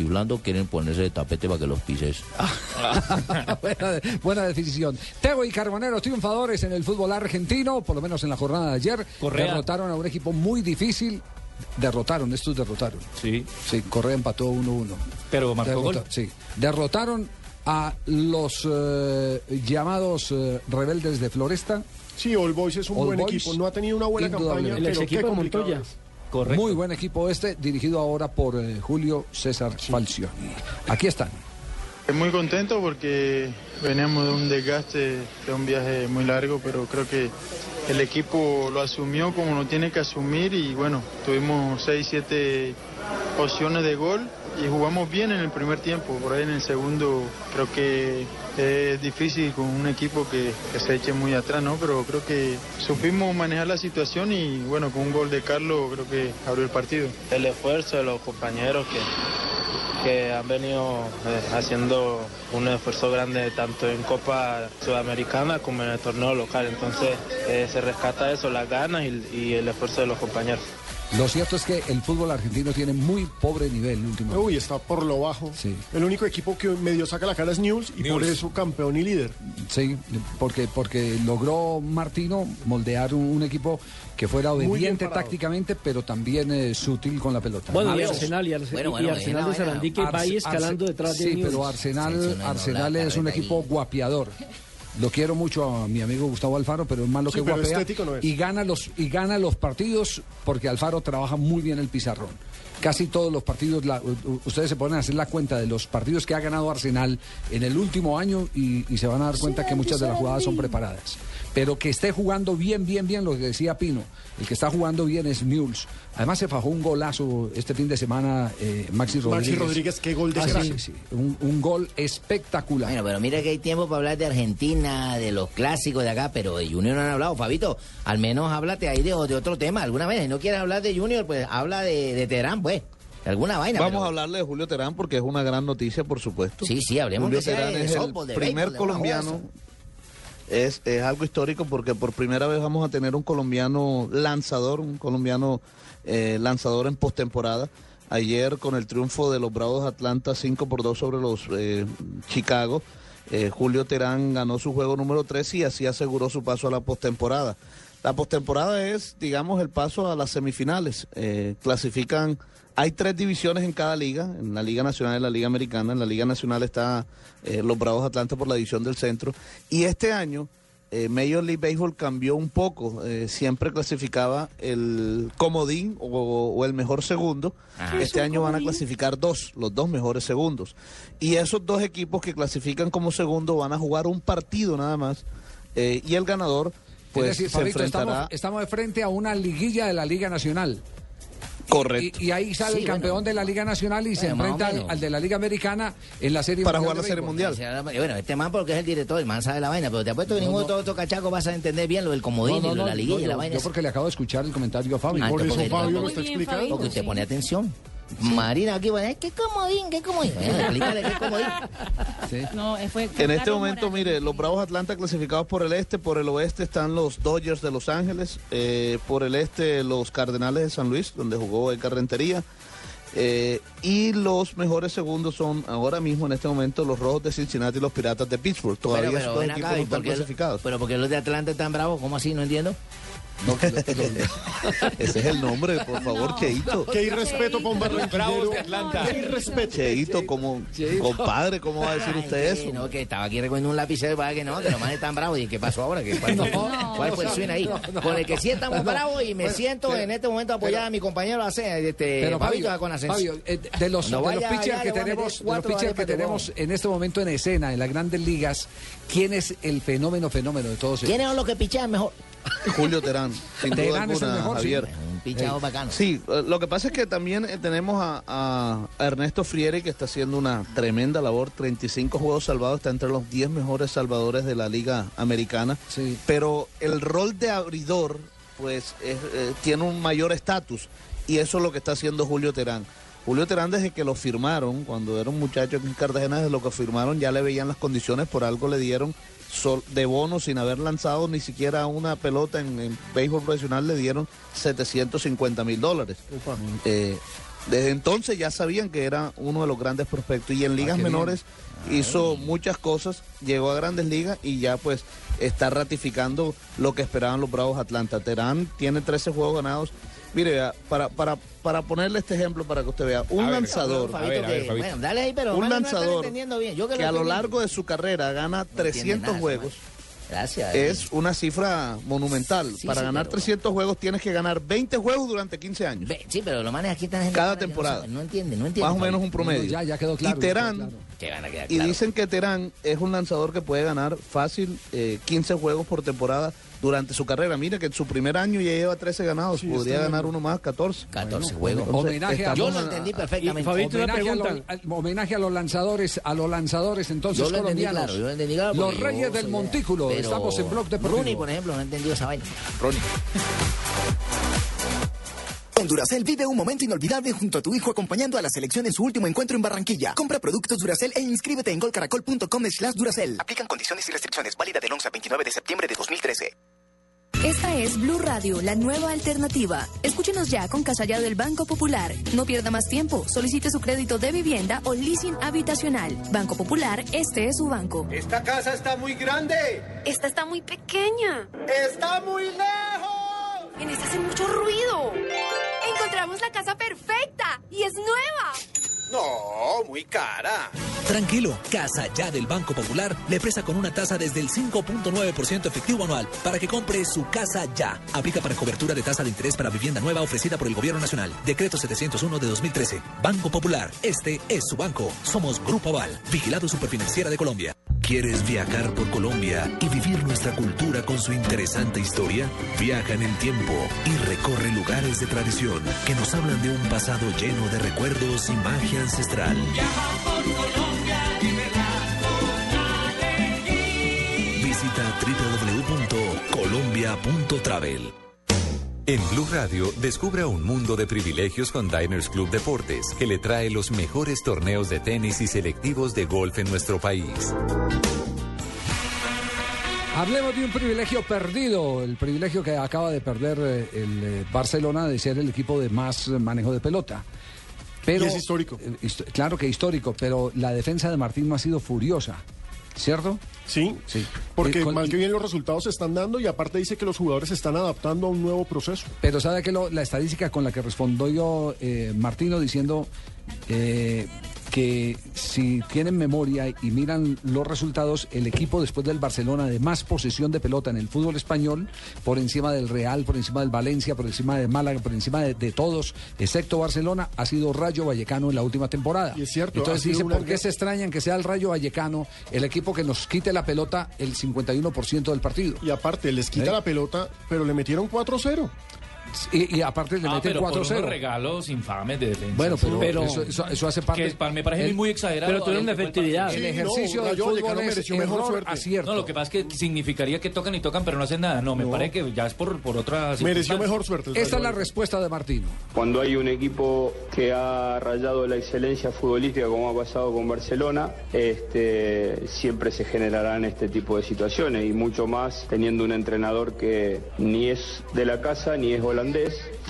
quieren ponerse de tapete para que los pises. buena, buena definición. Teo y Carbonero, triunfadores en el fútbol argentino, por lo menos en la jornada de ayer. Correa. Derrotaron a un equipo muy difícil. Derrotaron, estos derrotaron. Sí. Sí, Correa empató 1-1. Pero marcó Derrota- gol. Sí. Derrotaron a los eh, llamados eh, rebeldes de Floresta. Sí, All Boys es un All buen Boys, equipo. No ha tenido una buena campaña, indudablemente. pero qué complicado es. Muy buen equipo este, dirigido ahora por eh, Julio César Falcioni. Aquí están. Muy contento porque veníamos de un desgaste, de un viaje muy largo, pero creo que el equipo lo asumió como lo tiene que asumir y bueno, tuvimos 6, 7 opciones de gol y jugamos bien en el primer tiempo, por ahí en el segundo creo que es difícil con un equipo que, se eche muy atrás, ¿no? Pero creo que supimos manejar la situación y bueno, con un gol de Carlos creo que abrió el partido. el esfuerzo de los compañeros que, que han venido eh, haciendo un esfuerzo grande tanto en Copa Sudamericana como en el torneo local. Entonces eh, se rescata eso, las ganas y el esfuerzo de los compañeros. Lo cierto es que el fútbol argentino tiene muy pobre nivel último. Uy, está por lo bajo. Sí. El único equipo que medio saca la cara es News y por eso campeón y líder. Sí, porque, porque logró Martino moldear un, un equipo que fuera obediente tácticamente, pero también eh, sutil con la pelota. Bueno, y. Arsenal, y, Arse- y Arsenal de Sarandí que va ahí escalando detrás de Sí, pero Arsenal, Arsenal es un equipo guapeador. Lo quiero mucho a mi amigo Gustavo Alfaro, pero es más lo Sí, que guapea. estético no es. Y gana los y gana los partidos porque Alfaro trabaja muy bien el pizarrón. Casi todos los partidos, la- ustedes se ponen a hacer la cuenta de los partidos que ha ganado Arsenal en el último año y, y se van a dar cuenta que muchas de las jugadas son preparadas. Pero que esté jugando bien, bien, bien, lo que decía Pino, el que está jugando bien es Mules. Además se fajó un golazo este fin de semana eh, Maxi Rodríguez. Maxi Rodríguez, qué gol de Ah, crack. sí, sí, un, un gol espectacular. Bueno, pero mira que hay tiempo para hablar de Argentina, de los clásicos de acá, pero de Junior no han hablado. Fabito, al menos háblate ahí de, de otro tema alguna vez. Si no quieres hablar de Junior, pues habla de, de Teherán, pues. Alguna vaina. Vamos pero- a hablarle de Julio Terán porque es una gran noticia, por supuesto. Sí, sí, hablemos Julio Terán de es el softball, primer colombiano. Es, es algo histórico porque por primera vez vamos a tener un colombiano lanzador, un colombiano eh, lanzador en postemporada. Ayer con el triunfo de los Bravos Atlanta 5 por 2 sobre los eh, Chicago, eh, Julio Terán ganó su juego número 3 y así aseguró su paso a la postemporada. La postemporada es, digamos, el paso a las semifinales. Clasifican, hay tres divisiones en cada liga, en la Liga Nacional y en la Liga Americana. En la Liga Nacional está eh, los Bravos Atlanta por la división del centro. Y este año, eh, Major League Baseball cambió un poco. Eh, siempre clasificaba el comodín o, o el mejor segundo. Ajá. Este ¿Es un año van a clasificar dos, los dos mejores segundos. Y esos dos equipos que clasifican como segundo van a jugar un partido nada más. eh, y el ganador, pues, es decir, se Fabito, enfrentará. estamos, estamos de frente a una liguilla de la Liga Nacional. Correcto. Y, y ahí sale Sí, el campeón bueno. de la Liga Nacional y se Bueno, más o enfrenta al, al de la Liga Americana en la Serie Para Mundial jugar la Serie. Mundial. Bueno, este man porque es el director, el man sabe la vaina, pero te apuesto que No, ninguno no. de todos estos cachacos vas a entender bien lo del comodín No, no, y lo de no, la liguilla no, y la vaina. Yo porque le acabo de escuchar el comentario a Fabio. Ah, Por eso porque- Fabio lo está explicando. Porque usted pone atención. Marina aquí, bueno, ¿qué comodín? ¿Qué comodín? Bueno, explícale qué comodín. No, eh, fue En este momento, Morales. mire, los Bravos Atlanta clasificados por el este, por el oeste están los Dodgers de Los Ángeles, eh, por el este los Cardenales de San Luis, donde jugó Edgar Rentería, eh, y los mejores segundos son ahora mismo en este momento los Rojos de Cincinnati y los Piratas de Pittsburgh. Todavía Pero, esos dos equipos acá, no ¿y están clasificados. pero porque los de Atlanta están bravos, ¿cómo así? No entiendo. Ese es el nombre, por favor, Cheito. Qué irrespeto con Bravos Barranquillero. de Atlanta. Qué irrespeto. Cheito, como compadre, ¿cómo va a decir Ay, usted sí, eso? No, que estaba aquí recogiendo un lapicero para que no, que los manes están bravos. ¿Y qué pasó ahora? ¿Qué, cuál, fue- cuál fue el swing ahí? Con el que sí estamos bravos y me siento en este momento a apoyar a mi compañero hace este, Pero Fabio, con Asensio. Fabio, eh, de los, No de los pitchers allá, que tenemos, los cuatro pitchers que para tenemos en este momento en escena, en las grandes ligas, ¿quién es el fenómeno, fenómeno de todos ellos? ¿Quiénes son los que pichean mejor? Julio Terán, sin duda Terán es el alguna, mejor, sí. Javier. Un pichado bacano. Sí, eh, lo que pasa es que también eh, tenemos a, Ernesto Frieri que está haciendo una tremenda labor, 35 juegos salvados, está entre los 10 mejores salvadores de la liga americana, Sí. pero el rol de abridor pues es, eh, tiene un mayor estatus y eso es lo que está haciendo Julio Terán. Julio Terán desde que lo firmaron, cuando era un muchacho aquí en Cartagena, desde lo que firmaron ya le veían las condiciones, por algo le dieron de bono sin haber lanzado ni siquiera una pelota en, en béisbol profesional, le dieron 750 mil dólares. Eh, Desde entonces ya sabían que era uno de los grandes prospectos y en ligas bien. menores hizo muchas cosas, llegó a grandes ligas y ya pues está ratificando lo que esperaban los Bravos Atlanta. Terán tiene 13 juegos ganados. Mire, vea, para, para, para ponerle este ejemplo para que usted vea, un ver, lanzador, a ver, a ver, Fabito. Bueno, dale ahí, pero un no lanzador entendiendo bien. Yo que que a lo largo de su carrera gana entiende 300 nada, juegos. Gracias. Es una cifra monumental. Sí, Para sí, ganar pero- 300 juegos tienes que ganar 20 juegos durante 15 años. Sí, pero lo manes aquí están Cada que no temporada. sabe, No entiende, no entiende. Más o menos un promedio. ya, ya quedó claro, Y quedó Terán, claro. Que van a quedar y claro. dicen que Terán es un lanzador que puede ganar fácil eh, 15 juegos por temporada durante su carrera. Mire que en su primer año ya lleva 13 ganados. Podría está ganar bien. uno más, 14. 14 juegos. Homenaje a, Yo lo entendí perfectamente. homenaje, a los, al- homenaje a los lanzadores, a los lanzadores entonces Yo lo entendí colombianos. claro, yo lo entendí claro. los Reyes del de- Montículo. Estamos en Blog Deportivo. Rooney, por ejemplo, no entendió esa vaina. Con Duracel vive un momento inolvidable junto a tu hijo acompañando a la selección en su último encuentro en Barranquilla. Compra productos Duracel e inscríbete en golcaracol.com slash Duracel. Aplican condiciones y restricciones válida del 11 al 29 de septiembre de 2013. Esta es Blue Radio, la nueva alternativa. Escúchenos ya con Casallado del Banco Popular. No pierda más tiempo. Solicite su crédito de vivienda o leasing habitacional. Banco Popular, este es su banco. Esta casa está muy grande. Esta está muy pequeña. Está muy lejos. En esta hace mucho ruido. Encontramos la casa perfecta y es nueva. No, muy cara. Tranquilo, Casa Ya del Banco Popular le presta con una tasa desde el 5.9% efectivo anual para que compre su casa ya. Aplica para cobertura de tasa de interés para vivienda nueva ofrecida por el Gobierno Nacional. Decreto 701 de 2013. Banco Popular, este es su banco. Somos Grupo Aval, vigilado superfinanciera de Colombia. ¿Quieres viajar por Colombia y vivir nuestra cultura con su interesante historia? Viaja en el tiempo y recorre lugares de tradición que nos hablan de un pasado lleno de recuerdos y magia ancestral. Visita www.colombia.travel. En Blue Radio, descubra un mundo de privilegios con Diners Club Deportes, que le trae los mejores torneos de tenis y selectivos de golf en nuestro país. Hablemos de un privilegio perdido, el privilegio que acaba de perder eh, el eh, Barcelona de ser el equipo de más manejo de pelota. Pero, Y es histórico. eh, claro que histórico, pero la defensa de Martín no ha sido furiosa, ¿cierto? Sí, sí. Porque Eh, con- mal que bien los resultados se están dando y aparte dice que los jugadores se están adaptando a un nuevo proceso. Pero sabe que lo- la estadística con la que respondió eh, Martino diciendo eh, que si tienen memoria y miran los resultados, el equipo después del Barcelona de más posesión de pelota en el fútbol español, por encima del Real, por encima del Valencia, por encima de Málaga, por encima de, de todos, excepto Barcelona, ha sido Rayo Vallecano en la última temporada. Y es cierto, Entonces dice, ¿por qué gran- se extrañan que sea el Rayo Vallecano el equipo que nos quite la pelota el 51% del partido? Y aparte, les quita ¿Eh? la pelota, pero le metieron 4-0. Y, y aparte le Ah, meten pero por 4-0. unos regalos infames de defensa. Bueno, pero, eso, eso- eso hace parte. Que es- me parece el- muy exagerado. pero tuvieron a lo que fue el efectividad. El ejercicio del fútbol es error, acierto. No, lo que pasa es que significaría que tocan y tocan, pero no hacen nada. No, me parece que ya es por, por otras circunstancias. Esta es la respuesta de Martino. Cuando hay un equipo que ha rayado la excelencia futbolística como ha pasado con Barcelona, este, siempre se generarán este tipo de situaciones y mucho más teniendo un entrenador que ni es de la casa ni es holandés,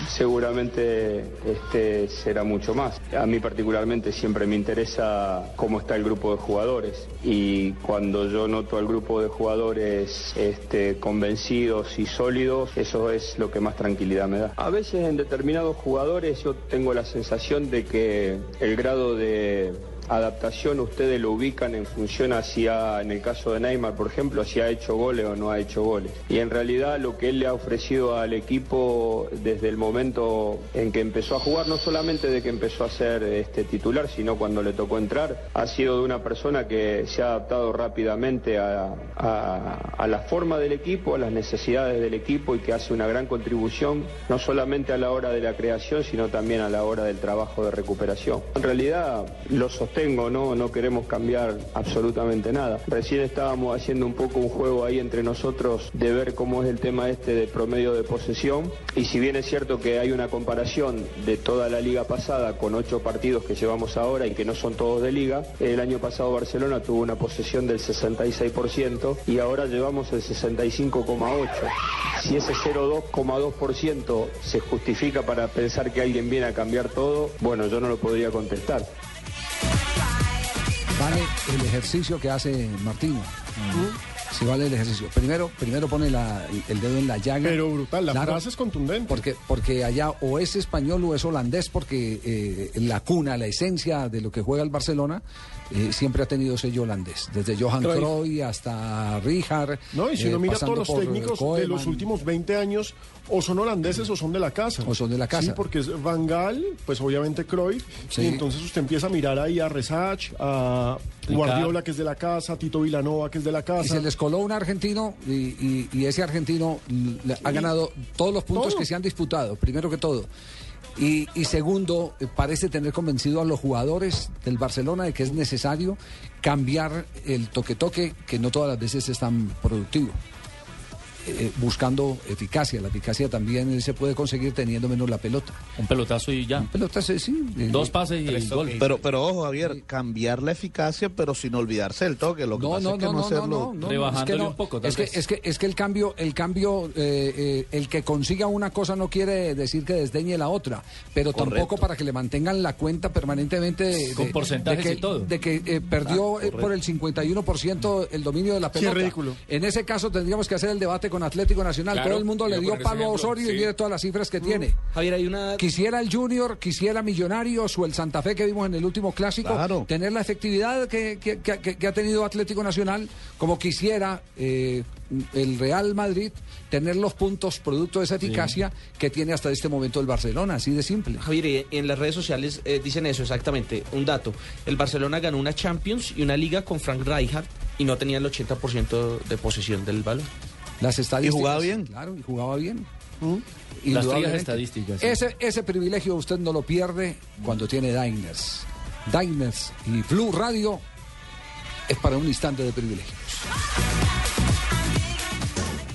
seguramente este, será mucho más. A mí particularmente siempre me interesa cómo está el grupo de jugadores y cuando yo noto al grupo de jugadores este, convencidos y sólidos, eso es lo que más tranquilidad me da. A veces en determinados jugadores yo tengo la sensación de que el grado de adaptación ustedes lo ubican en función hacia, en el caso de Neymar, por ejemplo, si ha hecho goles o no ha hecho goles. Y en realidad lo que él le ha ofrecido al equipo desde el momento en que empezó a jugar, no solamente de que empezó a ser este, titular, sino cuando le tocó entrar, ha sido de una persona que se ha adaptado rápidamente a, a- a la forma del equipo, a las necesidades del equipo y que hace una gran contribución, no solamente a la hora de la creación, sino también a la hora del trabajo de recuperación. En realidad lo sostengo, no, no queremos cambiar absolutamente nada. Recién estábamos haciendo un poco un juego ahí entre nosotros de ver cómo es el tema este de promedio de posesión y si bien es cierto que hay una comparación de toda la liga pasada con ocho partidos que llevamos ahora y que no son todos de liga, el año pasado Barcelona tuvo una posesión del 66% y ahora llevamos el 65,8%. Si ese 0,2% se justifica para pensar que alguien viene a cambiar todo, bueno, yo no lo podría contestar. Vale el ejercicio que hace Martino. Si vale el ejercicio. Primero, primero pone la- el dedo en la llaga. Pero brutal, la Claro, frase es contundente. Porque, porque allá o es español o es holandés, porque eh, la cuna, la esencia de lo que juega el Barcelona eh, siempre ha tenido sello holandés. Desde Johan Cruyff. Hasta Rijkaard. No, y si eh, uno mira pasando todos los técnicos de los últimos 20 años, o son holandeses o son de la casa. O son de la casa. Sí, porque es Van Gaal, pues obviamente Cruyff, Sí. y entonces usted empieza a mirar ahí a Resach, a Guardiola, que es de la casa, Tito Vilanova, que es de la casa. Y se les coló un argentino y, y- y ese argentino ha ganado todos los puntos todo. que se han disputado, primero que todo. Y, y segundo, eh, parece tener convencido a los jugadores del Barcelona de que es necesario cambiar el toque-toque, que no todas las veces es tan productivo. Eh, buscando eficacia. La eficacia también se puede conseguir teniendo menos la pelota. Un pelotazo y ya. Un pelotazo, sí. Dos pases y tres gol. Pero, pero ojo, Javier, cambiar la eficacia, pero sin olvidarse del toque. Lo que No, pasa no, es que no, no, no, hacerlo. no, no, no, es que no, es que, es que es que el cambio, el cambio, eh, eh, el que consiga una cosa no quiere decir que desdeñe la otra, pero Correcto. tampoco para que le mantengan la cuenta permanentemente de, Con porcentajes de que, y todo. de que eh, perdió Ah, eh, por el 51% el dominio de la Sí, pelota. ridículo. En ese caso tendríamos que hacer el debate con Atlético Nacional. Claro, Todo el mundo le dio palo a Osorio y mire todas las cifras que tiene. Javier, hay una... Quisiera el Junior, quisiera Millonarios o el Santa Fe que vimos en el último clásico tener la efectividad que, que- que- que- que ha tenido Atlético Nacional, como quisiera eh, el Real Madrid tener los puntos producto de esa eficacia que tiene hasta este momento el Barcelona, así de simple. Javier, y en las redes sociales eh, dicen eso exactamente. Un dato. El Barcelona ganó una Champions y una liga con Frank Rijkaard y no tenía el 80% de posesión del balón. Las estadísticas. jugaba bien? Claro, y jugaba bien. Las Indudablemente. frías estadísticas, sí. Ese, ese privilegio usted no lo pierde cuando tiene Diners. Diners y Blue Radio es para un instante de privilegios.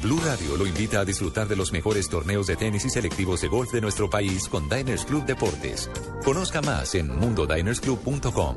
Blue Radio lo invita a disfrutar de los mejores torneos de tenis y selectivos de golf de nuestro país con Diners Club Deportes. Conozca más en mundodinersclub.com.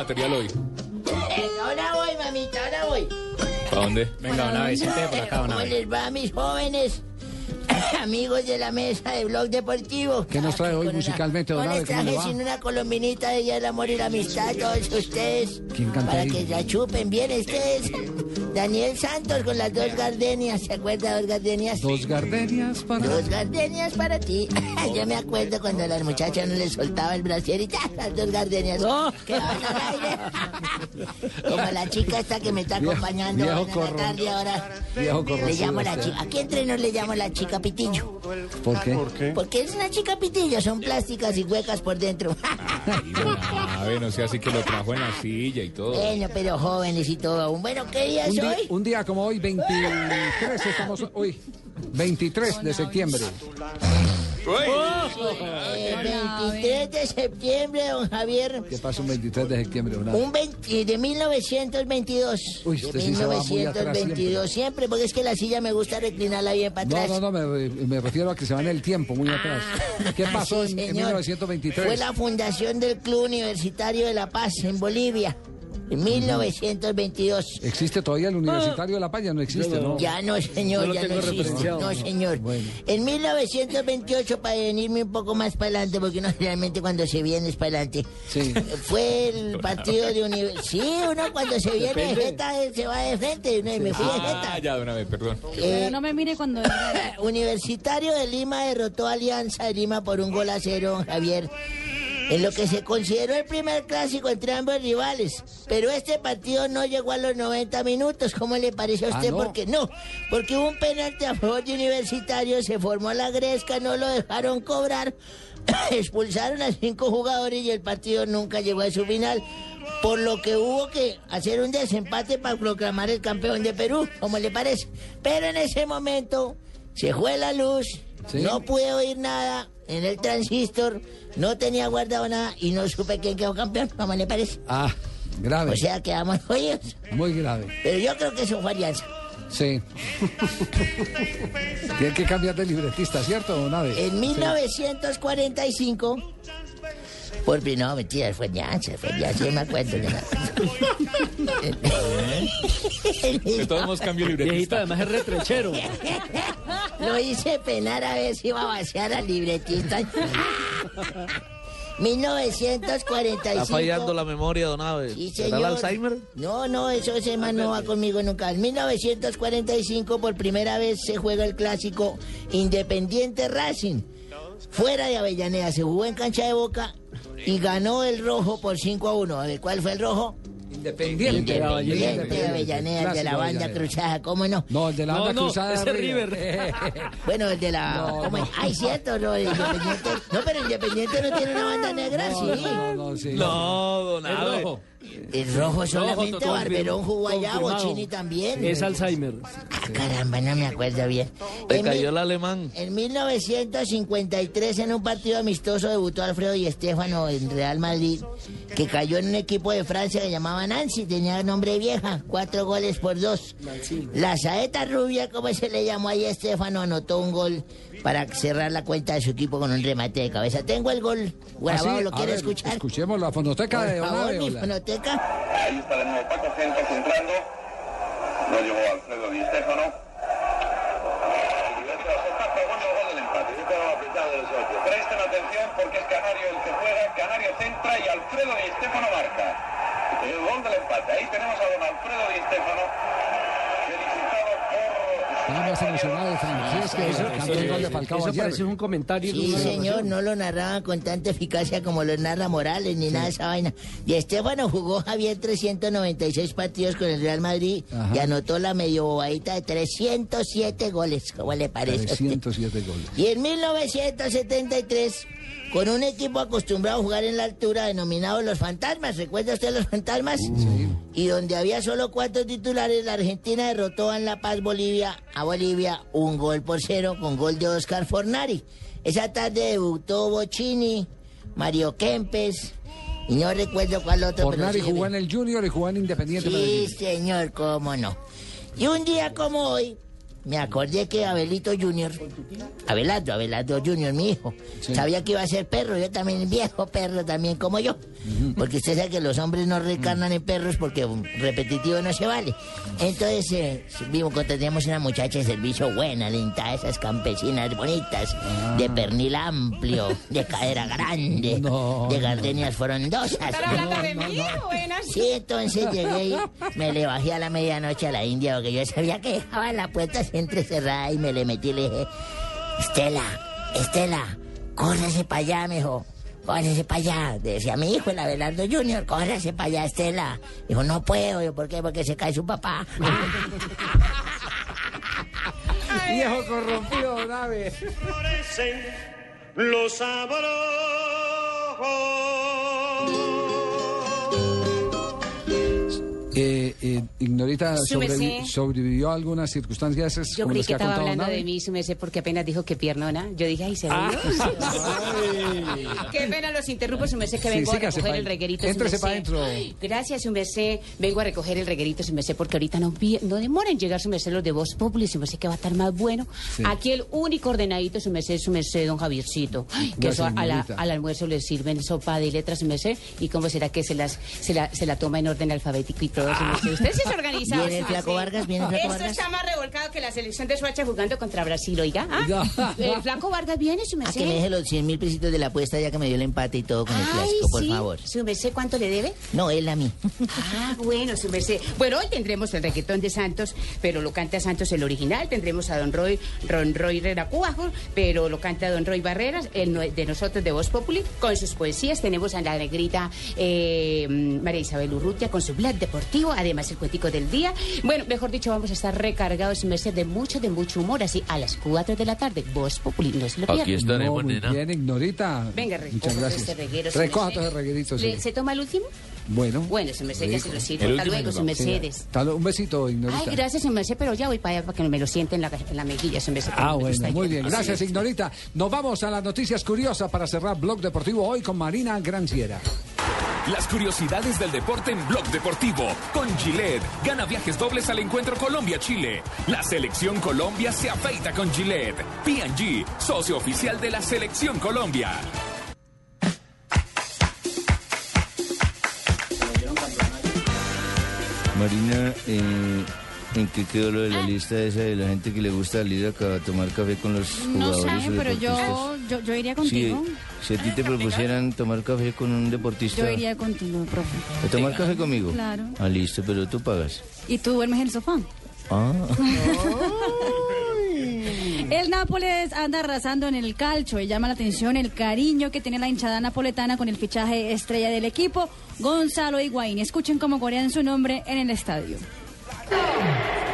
Material hoy. Ahora voy, mamita, ahora voy. ¿Para dónde? Venga, una vez, por acá, ¿Cómo les va, mis jóvenes? Amigos de la mesa de Blog Deportivo. ¿Qué nos trae hoy Con una- musicalmente, don No Abe? les ¿Cómo le traje va? sin una colombinita de Día del Amor y la Amistad a todos ustedes. ¿Quién canta Para ahí? que la chupen bien. Este es Daniel Santos con las dos gardenias. ¿Se acuerda de dos gardenias? Dos gardenias para... Dos gardenias para ti. Yo me acuerdo cuando a las muchachas no les soltaba el brasier y ¡ta! las dos gardenias. Que van al aire. Como la chica esta que me está acompañando viejo en la tarde ahora. viejo Le llamo la chica. Aquí entre nos le llamo la chica pitillo. ¿Por qué? Porque es una chica pitillo, son plásticas y huecas por dentro. A ver, no sé, así que lo trajo en la silla y todo. bueno, pero jóvenes y todo aún. Bueno, ¿qué día Un es día, hoy? un día como hoy, 23, estamos hoy, 23 de septiembre. Eh, 23 de septiembre, don Javier. ¿Qué pasa un 23 de septiembre? Una- Un 20 de 1922. Uy, de usted sí se va muy atrás 1922, siempre. porque es que la silla me gusta reclinarla bien para No, atrás. no, no, me, me refiero a que se va en el tiempo, muy atrás. ¿Qué pasó Ah, Sí, en, en señor. 1923? Fue la fundación del Club Universitario de La Paz en Bolivia. En 1922. ¿Existe todavía el Universitario de La Paz? Ya no existe, ¿no? Ya no, señor, No ya no existe. No, señor. En 1928, para venirme un poco más para adelante, porque uno realmente cuando se viene es para adelante, fue el partido de Universidad. Sí, uno cuando se viene de jeta se va de frente, uno, y me fui de jeta. Ah, ya de una vez, perdón. Eh, no me mire cuando... Universitario de Lima derrotó a Alianza de Lima por un gol a cero, Javier. En lo que se consideró el primer clásico entre ambos rivales. Pero este partido no llegó a los 90 minutos. ¿Cómo le parece a Ah, usted? ¿no? Porque no. Porque hubo un penalti a favor de Universitario, se formó la gresca, no lo dejaron cobrar. expulsaron a cinco jugadores y el partido nunca llegó a su final. Por lo que hubo que hacer un desempate para proclamar el campeón de Perú, como le parece. Pero en ese momento se fue la luz, no pude oír nada en el transistor, no tenía guardado nada y no supe quién quedó campeón, como le parece. Ah, grave. O sea, quedamos jodidos. Muy grave. Pero yo creo que eso fue alianza. Sí. Tiene que cambiar de libretista, ¿cierto, Nave? En 1945, por fin, no, mentira, fue alianza, fue alianza, yo me acuerdo. yo me acuerdo. De todos modos cambio Viejito, libretista. además es retrechero. Lo hice penar a ver si iba a vaciar al libretista. 1945. Está fallando la memoria, don Abe. Sí, ¿Será el señor. Alzheimer? No, no, eso ese man no va conmigo nunca. En 1945 por primera vez se juega el clásico Independiente Racing. Fuera de Avellaneda, se jugó en cancha de Boca y ganó el rojo por 5 a 1. A ver, ¿cuál fue el rojo? Independiente. Independiente de Avellaneda, el de la banda Avellaneda. cruzada, ¿cómo no? No, el de la No, banda no, cruzada. es River. Bueno, el de la... No, ¿cómo es? no. Ay, cierto, no, el Independiente... No, pero Independiente no tiene una banda negra, No, sí. no, no, sí. No, don. El rojo solamente, total, Barberón jugó allá. Bochini también. Es Alzheimer. Ah, caramba, no me acuerdo bien. Le En cayó mi- el alemán. En 1953, en un partido amistoso, debutó Alfredo y Estefano en Real Madrid, que cayó en un equipo de Francia que llamaba Nancy, tenía nombre vieja, cuatro goles por dos. La saeta rubia, como se le llamó ahí a Estefano, anotó un gol para cerrar la cuenta de su equipo con un remate de cabeza. Tengo el gol grabado, Ah, sí? ¿lo quiere escuchar? Escuchemos la fonoteca de favor, mi fonoteca. Ahí está de nuevo Paco Centro centrando. No llegó Alfredo Di Stéfano. Presten atención porque es Canario el que juega. Canario centra y Alfredo Di Stéfano marca. El gol del empate. Ahí tenemos a don Alfredo Di Stéfano. Estaba más emocionado francés que el gol de Falcao eso parece un comentario. de Sí, señor, no lo narraban con tanta eficacia como lo narra Morales, ni nada de esa vaina. Y Estefano jugó Javier 396 partidos con el Real Madrid Ajá. y anotó la medio bobadita de 307 goles, ¿cómo le parece? a usted? 307 goles. Y en 1973, con un equipo acostumbrado a jugar en la altura denominado Los Fantasmas, ¿recuerda usted los Fantasmas? Y donde había solo cuatro titulares, la Argentina derrotó en La Paz Bolivia a Bolivia un gol por cero con gol de Oscar Fornari. Esa tarde debutó Bocini, Mario Kempes y no recuerdo cuál otro. Fornari sí, jugó en el Junior y jugó en Independiente Sí, Medellín. señor, cómo no. Y un día como hoy, me acordé que Abelito Junior, Abelardo, Abelardo Junior, mi hijo, sabía que iba a ser perro, yo también viejo perro, también como yo. Porque usted sabe que los hombres no recarnan en perros porque repetitivo no se vale. Entonces, eh, vimos, contratamos una muchacha de servicio buena, lenta, esas campesinas bonitas, de pernil amplio, de cadera grande, de gardenias frondosas. ¿Están hablando de mí? Buenas. Sí, entonces llegué y me le bajé a la medianoche a la India porque yo sabía que dejaba la puerta entrecerrada y me le metí y le dije, Estela, Estela, córrese para allá, mijo. Córrese para allá. Decía mi hijo, el Abelardo Junior, córrese para allá, Estela. Dijo, no puedo. Yo, ¿por qué? Porque se cae su papá. Viejo corrompido, Nave. Los Eh, eh, Ignorita, sobrevi-. ¿sobrevivió a alguna circunstancia de esas Yo como creí que estaba hablando Nave? de mí, su merced, porque apenas dijo que piernona. Yo dije, ay, ¿se Ah. Qué pena los interrumpo, su merced, que Sí, vengo a recoger el reguerito. Éntrese merced. pa' dentro. Ay, Gracias, su merced. Vengo a recoger el reguerito, su merced, porque ahorita no, no demoran en llegar, su merced, los de Voz Populi, su merced, que va a estar más bueno. Sí. Aquí el único ordenadito, su merced, don Javiercito. Ay, que eso a la- al almuerzo le sirven sopa de letras, su merced. ¿Y cómo será que se, las, se, la, se la toma en orden alfabético y todo, merced? Usted sí es organizado, ¿Viene el su Flaco. Vargas? ¿Viene el Flaco Esto Vargas? está más revolcado que la selección de Suacha jugando contra Brasil, oiga. ¿ah? El Flaco Vargas viene, su A merced. que me deje los 100 mil pesitos de la apuesta ya que me dio el empate y todo con el Ay, clásico, por sí. favor. Su merced, ¿cuánto le debe? No, él a mí. Ah, bueno, su merced. Bueno, hoy tendremos el reggaetón de Santos, pero lo canta Santos el original. Tendremos a Don Roy, Ron Roy Herrera Cuajo, pero lo canta Don Roy Barreras, el de nosotros de Voz Populi, con sus poesías. Tenemos a la negrita eh, María Isabel Urrutia con su blog deportivo. Deportivo, además el cuetico del día. Bueno, mejor dicho, vamos a estar recargados, merced de mucho, de mucho humor, así a las 4 de la tarde. Voz Populi, no se lo pierdan. Aquí estaremos, No, muy nena. bien, Ignorita. Venga, Muchas recoja gracias. ese reguero, Recoja todo ese reguerito, sí. ¿Le- ¿Se toma el último? Bueno. Bueno, su merced, ya se lo sirvo. Hasta luego, su Mercedes. Un besito, Ignorita. Ay, gracias, su merced, pero ya voy para allá para que me lo siente en la, en la mejilla, su merced. Ah, bueno, muy bien. Gracias, Ignorita. Nos vamos a las noticias curiosas para cerrar Blog Deportivo hoy con Marina Granciera. Las curiosidades del deporte en Blog Deportivo. Con Gillette. Gana viajes dobles al encuentro Colombia-Chile. La selección Colombia se afeita con Gillette. P&G, socio oficial de la selección Colombia. Marina, eh, ¿en qué quedó lo de la lista esa de la gente que le gusta salir acá a tomar café con los No jugadores sé, o pero yo, yo, yo iría contigo. si a ti te propusieran tomar café con un deportista, Yo iría contigo, profe. ¿a tomar café conmigo? Claro. Ah, listo, pero tú pagas. ¿Y tú duermes en el sofá? Ah. El Nápoles anda arrasando en el calcio y llama la atención el cariño que tiene la hinchada napoletana con el fichaje estrella del equipo, Gonzalo Higuaín. Escuchen cómo corean su nombre en el estadio. Let's go!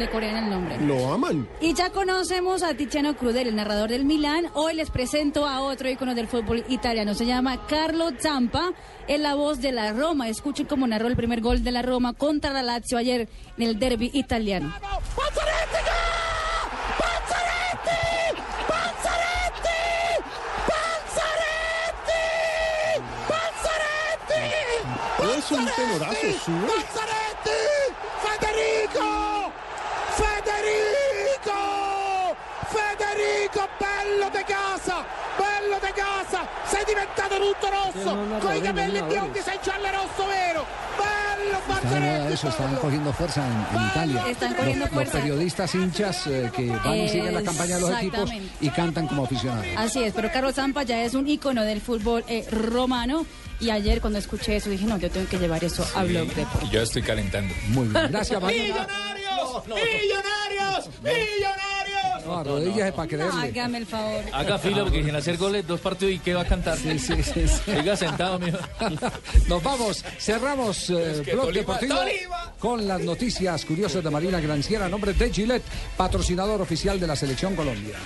Le, corean el nombre. Lo aman. Y ya conocemos a Tiziano Crudel, el narrador del Milán. Hoy les presento a otro ícono del fútbol italiano. Se llama Carlo Zampa. Es la voz de la Roma. Escuchen cómo narró el primer gol de la Roma contra la Lazio ayer en el derby italiano. Es un tenorazo, sube. Bello de casa! Bello de casa! Sei diventato tutto rosso! Con i capelli biondi sei giallo rosso vero! Bello Mazzaretti! eso, están cogiendo fuerza en, en Italia. Están Los- cogiendo los, fuerza. periodistas hinchas eh, que van y siguen la campaña de los equipos y cantan como aficionados. Así es, pero Carlos Zampa ya es un ícono del fútbol eh, romano. Y ayer cuando escuché eso dije, no, yo tengo que llevar eso a Blog Deportivo. Yo estoy calentando. Muy bien, gracias, ¡Millonarios! ¡Millonarios! ¡Millonarios! No, arrodíllese para No, creerle. hágame el favor. Haga fila porque sin hacer goles, dos partidos y qué va a cantar. Sí, sí, sí. sí. Siga sentado, mijo. Nos vamos, cerramos eh, que Blog Tolima, Deportivo Tolima. con las noticias curiosas de Marina Granciera, a nombre de Gillette, patrocinador oficial de la Selección Colombia.